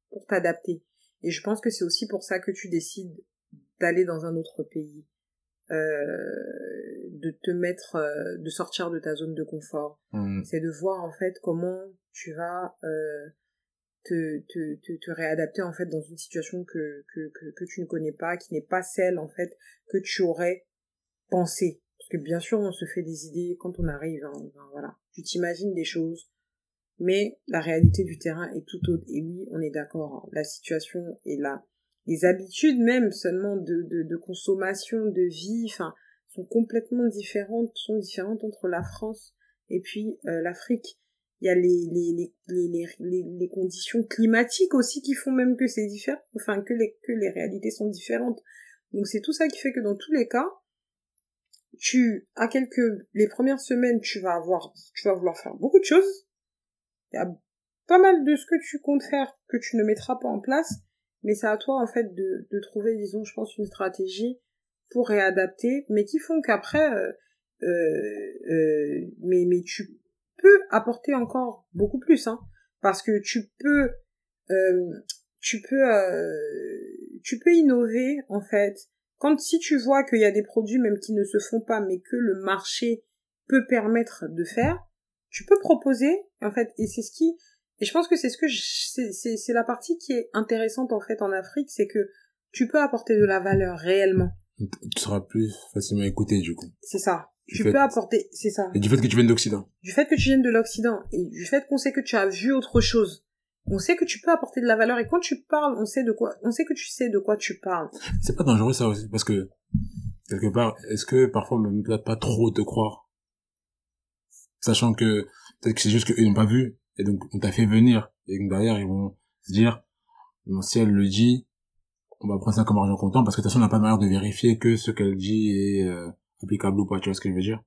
pour t'adapter. Et je pense que c'est aussi pour ça que tu décides d'aller dans un autre pays euh, de te mettre euh, de sortir de ta zone de confort
Hum,
c'est de voir en fait comment tu vas euh, te, te, te, te réadapter en fait dans une situation que, que, que, que tu ne connais pas, qui n'est pas celle en fait que tu aurais pensé. Parce que bien sûr on se fait des idées quand on arrive, hein, voilà. Tu t'imagines des choses, mais la réalité du terrain est tout autre. Et oui, on est d'accord, hein, la situation est là. Les habitudes même seulement de, de, de consommation, de vie, enfin, sont complètement différentes, sont différentes entre la France et puis euh, l'Afrique. Il y a les, les, les, les, les, conditions climatiques aussi qui font même que c'est différent, enfin que les, que les réalités sont différentes. Donc c'est tout ça qui fait que dans tous les cas, tu, à quelques, les premières semaines, tu vas avoir, tu vas vouloir faire beaucoup de choses. Il y a pas mal de ce que tu comptes faire que tu ne mettras pas en place, mais c'est à toi en fait de, de trouver, disons, je pense, une stratégie pour réadapter, mais qui font qu'après, euh, euh, euh, mais, mais tu peux apporter encore beaucoup plus, hein, parce que tu peux, tu peux, tu peux innover en fait. Quand si tu vois qu'il y a des produits même qui ne se font pas, mais que le marché peut permettre de faire, tu peux proposer en fait, et c'est ce qui, et je pense que c'est ce que c'est la partie qui est intéressante en fait en Afrique, c'est que tu peux apporter de la valeur réellement.
Tu seras plus facilement écouté, du coup.
C'est ça.
Du
Tu
fait-
peux apporter, c'est ça.
Et du fait que tu viennes d'Occident.
Du fait que tu viennes de l'Occident et du fait qu'on sait que tu as vu autre chose, on sait que tu peux apporter de la valeur et quand tu parles, on sait de quoi, on sait que tu sais de quoi tu parles.
C'est pas dangereux, ça aussi, parce que, quelque part, est-ce que parfois, on même peut-être pas trop te croire? Sachant que, peut-être que c'est juste qu'eux n'ont pas vu, et donc, on t'a fait venir, et donc derrière, ils vont se dire, bon, si elle le dit, on va prendre ça comme argent comptant, parce que de toute façon, on n'a pas de manière de vérifier que ce qu'elle dit est euh, applicable ou pas, tu vois ce que je veux dire?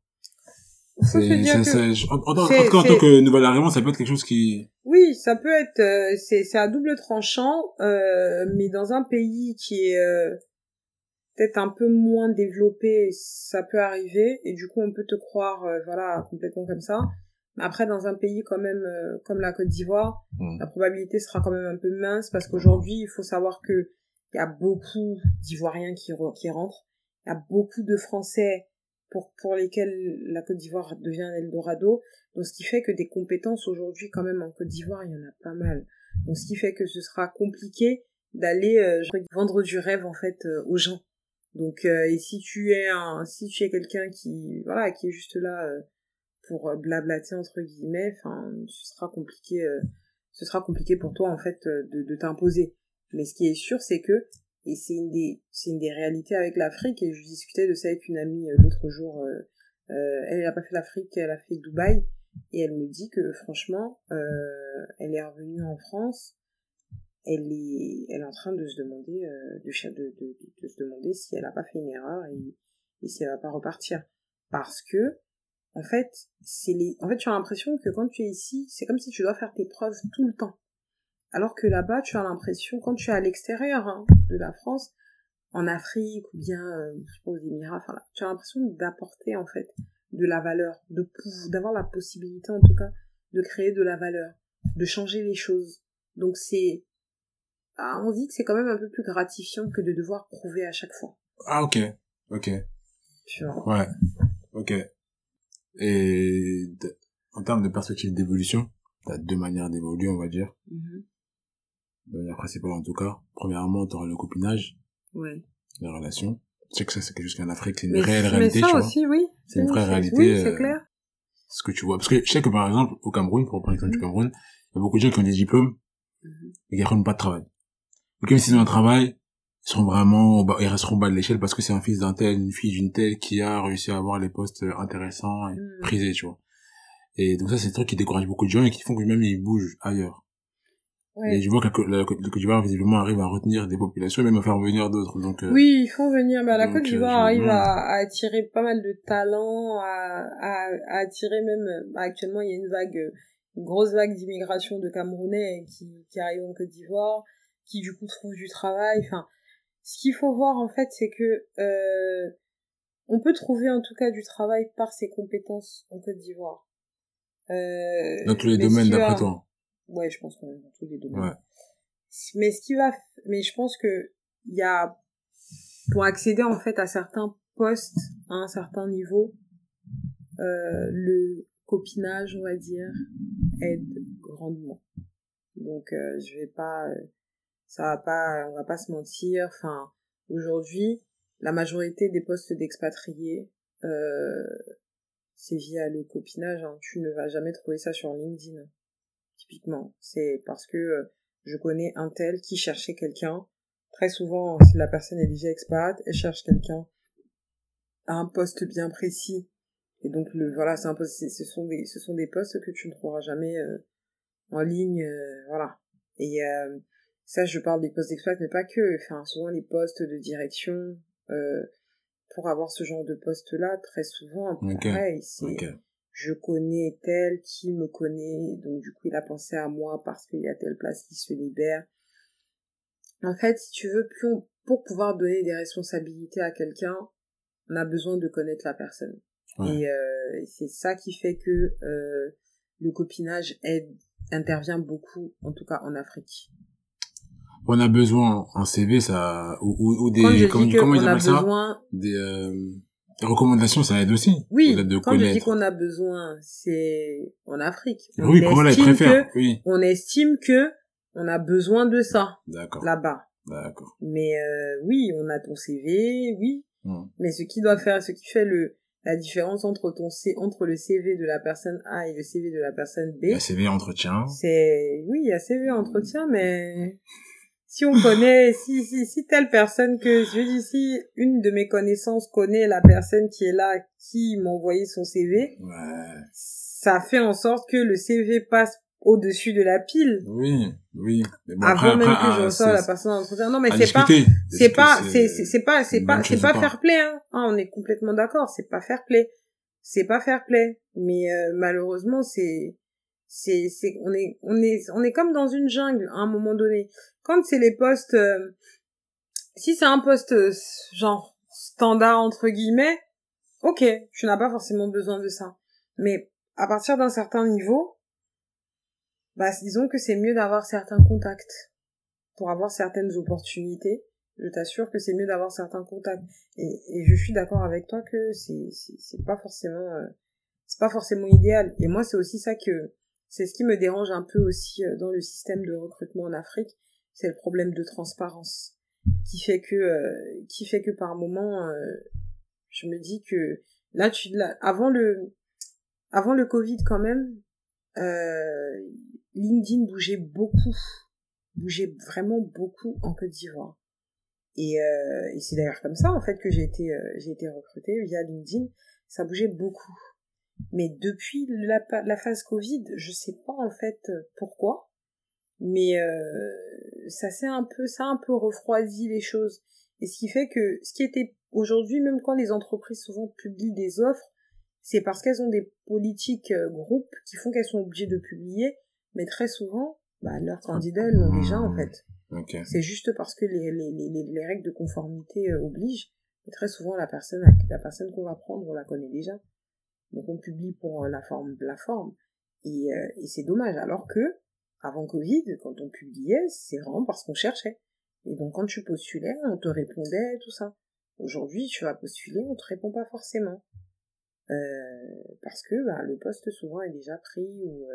Ça dire
c'est-
que-
en, en, en, en tout cas, en
c'est-
tant que nouvel arrivant, ça peut être quelque chose qui,
Oui, ça peut être, euh, c'est c'est à double tranchant, euh, mais dans un pays qui est, euh, peut-être un peu moins développé, ça peut arriver, et du coup on peut te croire, euh, voilà, complètement comme ça. Mais après, dans un pays quand même euh, comme la Côte d'Ivoire,
Mm.
la probabilité sera quand même un peu mince, parce qu'aujourd'hui, il faut savoir que il y a beaucoup d'Ivoiriens qui, re- qui rentrent, il y a beaucoup de Français pour, pour lesquels la Côte d'Ivoire devient un Eldorado, donc ce qui fait que des compétences aujourd'hui quand même en Côte d'Ivoire, il y en a pas mal. Donc ce qui fait que ce sera compliqué d'aller euh, vendre du rêve en fait euh, aux gens. Donc et si tu es un si tu es quelqu'un qui voilà qui est juste là pour euh, blablater entre guillemets, enfin ce sera compliqué euh, ce sera compliqué pour toi en fait euh, de, de t'imposer. Mais ce qui est sûr c'est que et c'est une des c'est une des réalités avec l'Afrique et je discutais de ça avec une amie euh, l'autre jour euh, elle n'a pas fait l'Afrique, elle a fait Dubaï et elle me dit que franchement euh, elle est revenue en France elle est, elle est en train de se demander, de, de, de, de se demander si elle a pas fait une erreur et, et si elle va pas repartir. Parce que, en fait, c'est les, en fait, tu as l'impression que quand tu es ici, c'est comme si tu dois faire tes preuves tout le temps. Alors que là-bas, tu as l'impression, quand tu es à l'extérieur hein, de la France, en Afrique ou bien, euh, je aux Émirats, enfin là, tu as l'impression d'apporter, en fait, de la valeur, de d'avoir la possibilité, en tout cas, de créer de la valeur, de changer les choses. Donc c'est, ah, on dit que c'est quand même un peu plus gratifiant que de devoir prouver à chaque fois.
Ah, ok. Ok.
Tu vois.
Ouais. Ok. Et en termes de perspective d'évolution, t'as deux manières d'évoluer, on va dire.
Mhm.
De manière principale, en tout cas. Premièrement, t'auras le copinage,
Ouais.
les relations. Je sais que ça, c'est quelque chose qu'en Afrique, c'est une
Mais,
réelle réalité,
ça
tu vois.
aussi, oui.
C'est une vraie réalité,
Oui, c'est
euh,
clair.
Ce que tu vois. Parce que je sais que, par exemple, au Cameroun, pour prendre l'exemple du
Mhm.
Cameroun, il y a beaucoup de gens qui ont des diplômes,
Mhm.
mais qui n'auront pas de travail. Donc, même s'ils ont un travail, ils seront vraiment, ils resteront bas de l'échelle parce que c'est un fils d'un tel, une fille d'une telle qui a réussi à avoir les postes intéressants et
Mhm.
prisés, tu vois. Et donc ça, c'est des trucs qui découragent beaucoup de gens et qui font que même ils bougent ailleurs.
Ouais.
Et je vois que la, Côte d'Ivoire, visiblement, arrive à retenir des populations et même à faire venir d'autres. Donc, euh,
Oui, ils font venir. Bah, la Côte
euh,
d'Ivoire arrive à, à attirer pas mal de talents, à, à, à attirer même. bah, actuellement, il y a une vague, euh, une grosse vague d'immigration de Camerounais qui, qui arrivent en Côte d'Ivoire, qui du coup trouvent du travail. Enfin, ce qu'il faut voir en fait, c'est que euh, on peut trouver en tout cas du travail par ses compétences en Côte d'Ivoire. Euh,
dans tous les domaines, d'après
va-
toi.
Ouais, je pense quand même dans tous les domaines.
Ouais.
Mais ce qui va, mais je pense que il y a, pour accéder en fait à certains postes à un certain niveau, euh, le copinage, on va dire, aide grandement. Donc euh, je vais pas, euh, ça va pas, on va pas se mentir. Enfin, aujourd'hui, la majorité des postes d'expatriés, euh, c'est via le copinage. hein. Tu ne vas jamais trouver ça sur LinkedIn typiquement. C'est parce que euh, je connais un tel qui cherchait quelqu'un. Très souvent, si la personne est déjà expat, elle cherche quelqu'un à un poste bien précis. Et donc, le, voilà, c'est un poste, ce sont des, ce sont des postes que tu ne trouveras jamais euh, en ligne, euh, voilà. Et euh, ça, je parle des postes d'expat, mais pas que. Enfin, souvent les postes de direction. Euh, pour avoir ce genre de poste-là, très souvent,
Ok.
pareil, c'est je connais tel qui me connaît, donc du coup il a pensé à moi parce qu'il y a telle place qui se libère. En fait, si tu veux, plus on- pour pouvoir donner des responsabilités à quelqu'un, on a besoin de connaître la personne.
Ouais.
Et euh, c'est ça qui fait que euh, le copinage aide, intervient beaucoup, en tout cas en Afrique.
On a besoin un CV, ça, ou, ou, ou des,
je
comment, ils
a
appellent ça?
besoin,
Des, euh, recommandations, ça aide aussi.
oui,
de
quand je dis qu'on a besoin, c'est en Afrique. On
Oui, comment ils préfèrent. Oui.
on estime que on a besoin de ça
D'accord.
là-bas.
D'accord.
Mais euh, oui, on a ton CV, oui.
Hmm.
Mais ce qui doit faire, ce qui fait le la différence entre ton C, entre le CV de la personne A et le CV de la personne B,
La CV entretien.
c'est oui, il y a CV entretien, mais si on connaît, si si si telle personne que je dis si une de mes connaissances connaît la personne qui est là, qui m'a envoyé son CV,
Ouais.
ça fait en sorte que le CV passe au-dessus de la pile
Oui, oui. Mais bon,
avant
après,
même
après,
que je reçois
c'est-
la personne en entretien. Non, mais c'est pas c'est pas c'est c'est pas c'est pas c'est pas fair play hein. Ah, on est complètement d'accord c'est pas fair play c'est pas fair play mais euh, malheureusement c'est c'est c'est on est on est on est comme dans une jungle à un moment donné quand c'est les postes euh, si c'est un poste euh, genre standard entre guillemets, ok, tu n'as pas forcément besoin de ça. Mais à partir d'un certain niveau, bah disons que c'est mieux d'avoir certains contacts pour avoir certaines opportunités. Je t'assure que c'est mieux d'avoir certains contacts. Et, et je suis d'accord avec toi que c'est c'est pas forcément euh, c'est pas forcément idéal. Et moi c'est aussi ça que c'est ce qui me dérange un peu aussi euh, dans le système de recrutement en Afrique, c'est le problème de transparence qui fait que euh, qui fait que par moment euh, je me dis que là tu là, avant le avant le Covid quand même euh, LinkedIn bougeait beaucoup bougeait vraiment beaucoup en Côte d'Ivoire. Et, euh, et c'est d'ailleurs comme ça en fait que j'ai été euh, j'ai été recrutée via LinkedIn. Ça bougeait beaucoup mais depuis la, la phase Covid je sais pas en fait pourquoi. Mais euh, ça s'est un peu ça a un peu refroidi les choses. Et ce qui fait que ce qui était aujourd'hui même quand les entreprises souvent publient des offres c'est parce qu'elles ont des politiques euh, groupes qui font qu'elles sont obligées de publier. Mais très souvent bah, leurs candidats l'ont déjà en fait.
Ok.
c'est juste parce que les, les, les, les règles de conformité euh, obligent. Et très souvent la personne la personne qu'on va prendre on la connaît déjà donc on publie pour euh, la forme la forme et, euh, et c'est dommage alors que avant Covid, quand on publiait, c'est vraiment parce qu'on cherchait. Et donc quand tu postulais, on te répondait, tout ça. Aujourd'hui, tu vas postuler, on te répond pas forcément. Euh, parce que bah, le poste souvent est déjà pris ou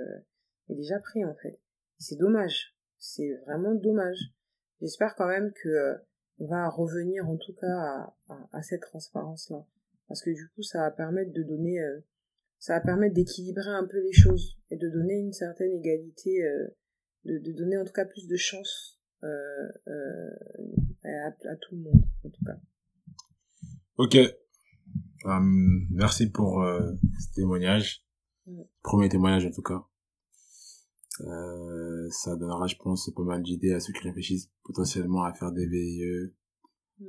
est déjà pris en fait. C'est dommage. C'est vraiment dommage. J'espère quand même que on va revenir en tout cas à, cette transparence-là. Parce que du coup, ça va permettre de donner euh, ça va permettre d'équilibrer un peu les choses et de donner une certaine égalité, euh, de, de, donner en tout cas plus de chance euh, euh, à, à, tout le monde, en tout cas.
Ok. Um, merci pour ce témoignage. Premier témoignage en tout cas. Euh, ça donnera, je pense, pas mal d'idées à ceux qui réfléchissent potentiellement à faire des VIE,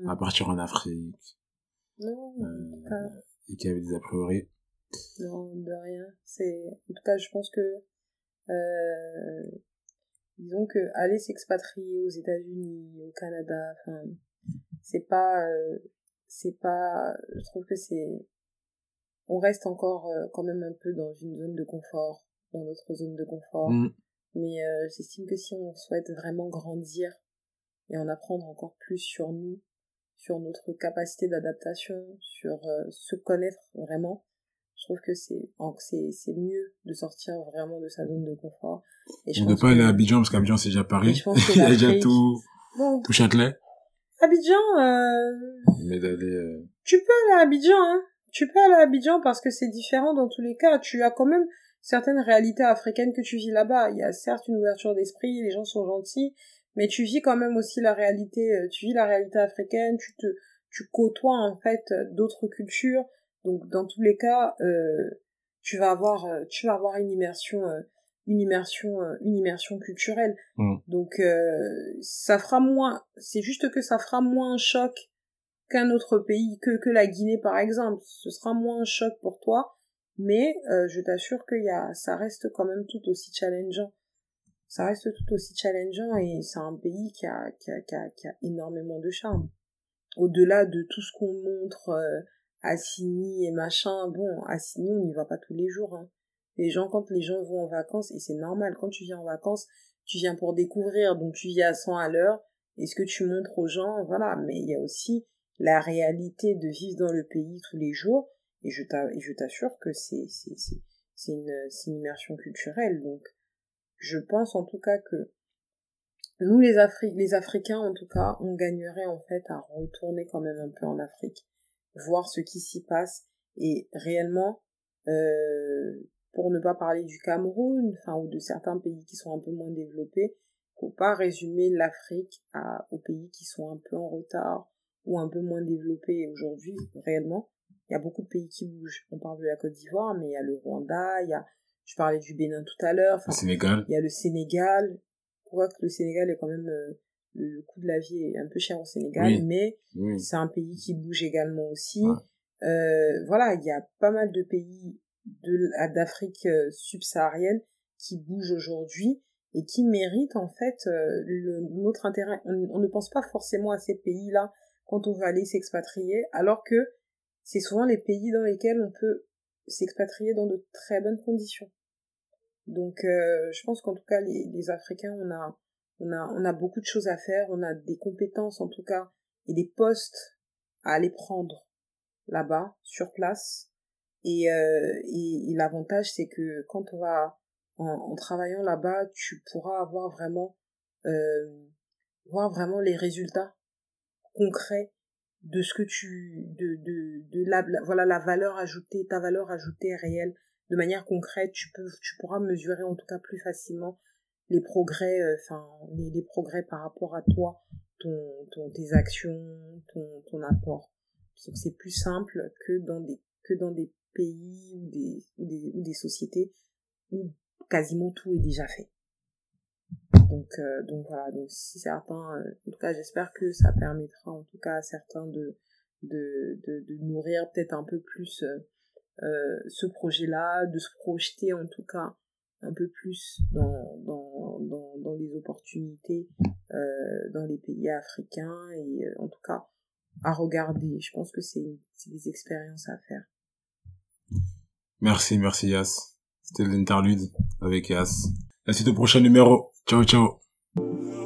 à partir en Afrique.
Non,
et qui avaient des a priori.
Non, de rien. C'est, en tout cas, je pense que, euh, disons que aller s'expatrier aux États-Unis, au Canada, enfin, c'est pas, euh, c'est pas, je trouve que c'est, on reste encore euh, quand même un peu dans une zone de confort, dans notre zone de confort.
Mm.
Mais euh, j'estime que si on souhaite vraiment grandir et en apprendre encore plus sur nous, sur notre capacité d'adaptation, sur euh, se connaître vraiment, je trouve que c'est c'est c'est mieux de sortir vraiment de sa zone de confort.
Et je ne pas aller à Abidjan parce qu'Abidjan c'est déjà Paris. Il y a déjà tout bon. tout Châtelet.
Abidjan euh...
mais d'aller euh...
tu peux aller à Abidjan hein. Tu peux aller à Abidjan parce que c'est différent dans tous les cas. Tu as quand même certaines réalités africaines que tu vis là-bas. Il y a certes une ouverture d'esprit les gens sont gentils mais tu vis quand même aussi la réalité tu vis la réalité africaine tu te tu côtoies en fait d'autres cultures donc dans tous les cas, euh, tu vas avoir, euh, tu vas avoir une immersion, euh, une immersion, euh, une immersion culturelle.
Mm.
Donc ça fera moins, c'est juste que ça fera moins un choc qu'un autre pays, que que la Guinée par exemple. Ce sera moins un choc pour toi, mais je t'assure qu'il y a, ça reste quand même tout aussi challengeant. Ça reste tout aussi challengeant et c'est un pays qui a, qui a, qui a, qui a énormément de charme. Au-delà de tout ce qu'on montre Assini et machin, bon, Assini, on n'y va pas tous les jours. Hein. Les gens, quand les gens vont en vacances, et c'est normal, quand tu viens en vacances, tu viens pour découvrir, donc tu viens à 100 à l'heure, et ce que tu montres aux gens, voilà, mais il y a aussi la réalité de vivre dans le pays tous les jours, et je t'assure que c'est une, une immersion culturelle, donc je pense en tout cas que nous les Afri les Africains en tout cas, on gagnerait en fait à retourner quand même un peu en Afrique voir ce qui s'y passe. Et réellement euh, pour ne pas parler du Cameroun enfin ou de certains pays qui sont un peu moins développés faut pas résumer l'Afrique aux pays qui sont un peu en retard ou un peu moins développés. Aujourd'hui réellement il y a beaucoup de pays qui bougent. On parle de la Côte d'Ivoire mais il y a le Rwanda il y a je parlais du Bénin tout à l'heure
le Sénégal.
il y a le Sénégal. Pourquoi que le Sénégal est quand même euh, le coût de la vie est un peu cher au Sénégal, mais c'est un pays qui bouge également aussi. Euh, voilà, il y a pas mal de pays de d'Afrique euh, subsaharienne qui bougent aujourd'hui et qui méritent en fait le, notre intérêt. On, ne pense pas forcément à ces pays-là quand on veut aller s'expatrier, alors que c'est souvent les pays dans lesquels on peut s'expatrier dans de très bonnes conditions. Donc je pense qu'en tout cas les, les Africains, on a, on, a, on a beaucoup de choses à faire, on a des compétences en tout cas et des postes à aller prendre là-bas, sur place. Et, euh, et, l'avantage, c'est que quand on va en, travaillant là-bas, tu pourras avoir vraiment euh, voir vraiment les résultats concrets de ce que tu de de de la, voilà la valeur ajoutée ta valeur ajoutée réelle de manière concrète tu peux tu pourras mesurer en tout cas plus facilement les progrès euh, enfin les, les progrès par rapport à toi ton, ton tes actions ton ton apport c'est plus simple que dans des que dans des pays ou des, des, ou des sociétés où quasiment tout est déjà fait. Donc, euh, donc voilà, donc si certains, euh, en tout cas j'espère que ça permettra en tout cas à certains de, de, de, de nourrir peut-être un peu plus euh, ce projet-là, de se projeter en tout cas un peu plus dans, dans, dans, dans les opportunités euh, dans les pays africains et en tout cas à regarder. Je pense que c'est des expériences à faire.
Merci, merci Yas. C'était l'interlude avec Yas. La suite au prochain numéro. チャオチャオ。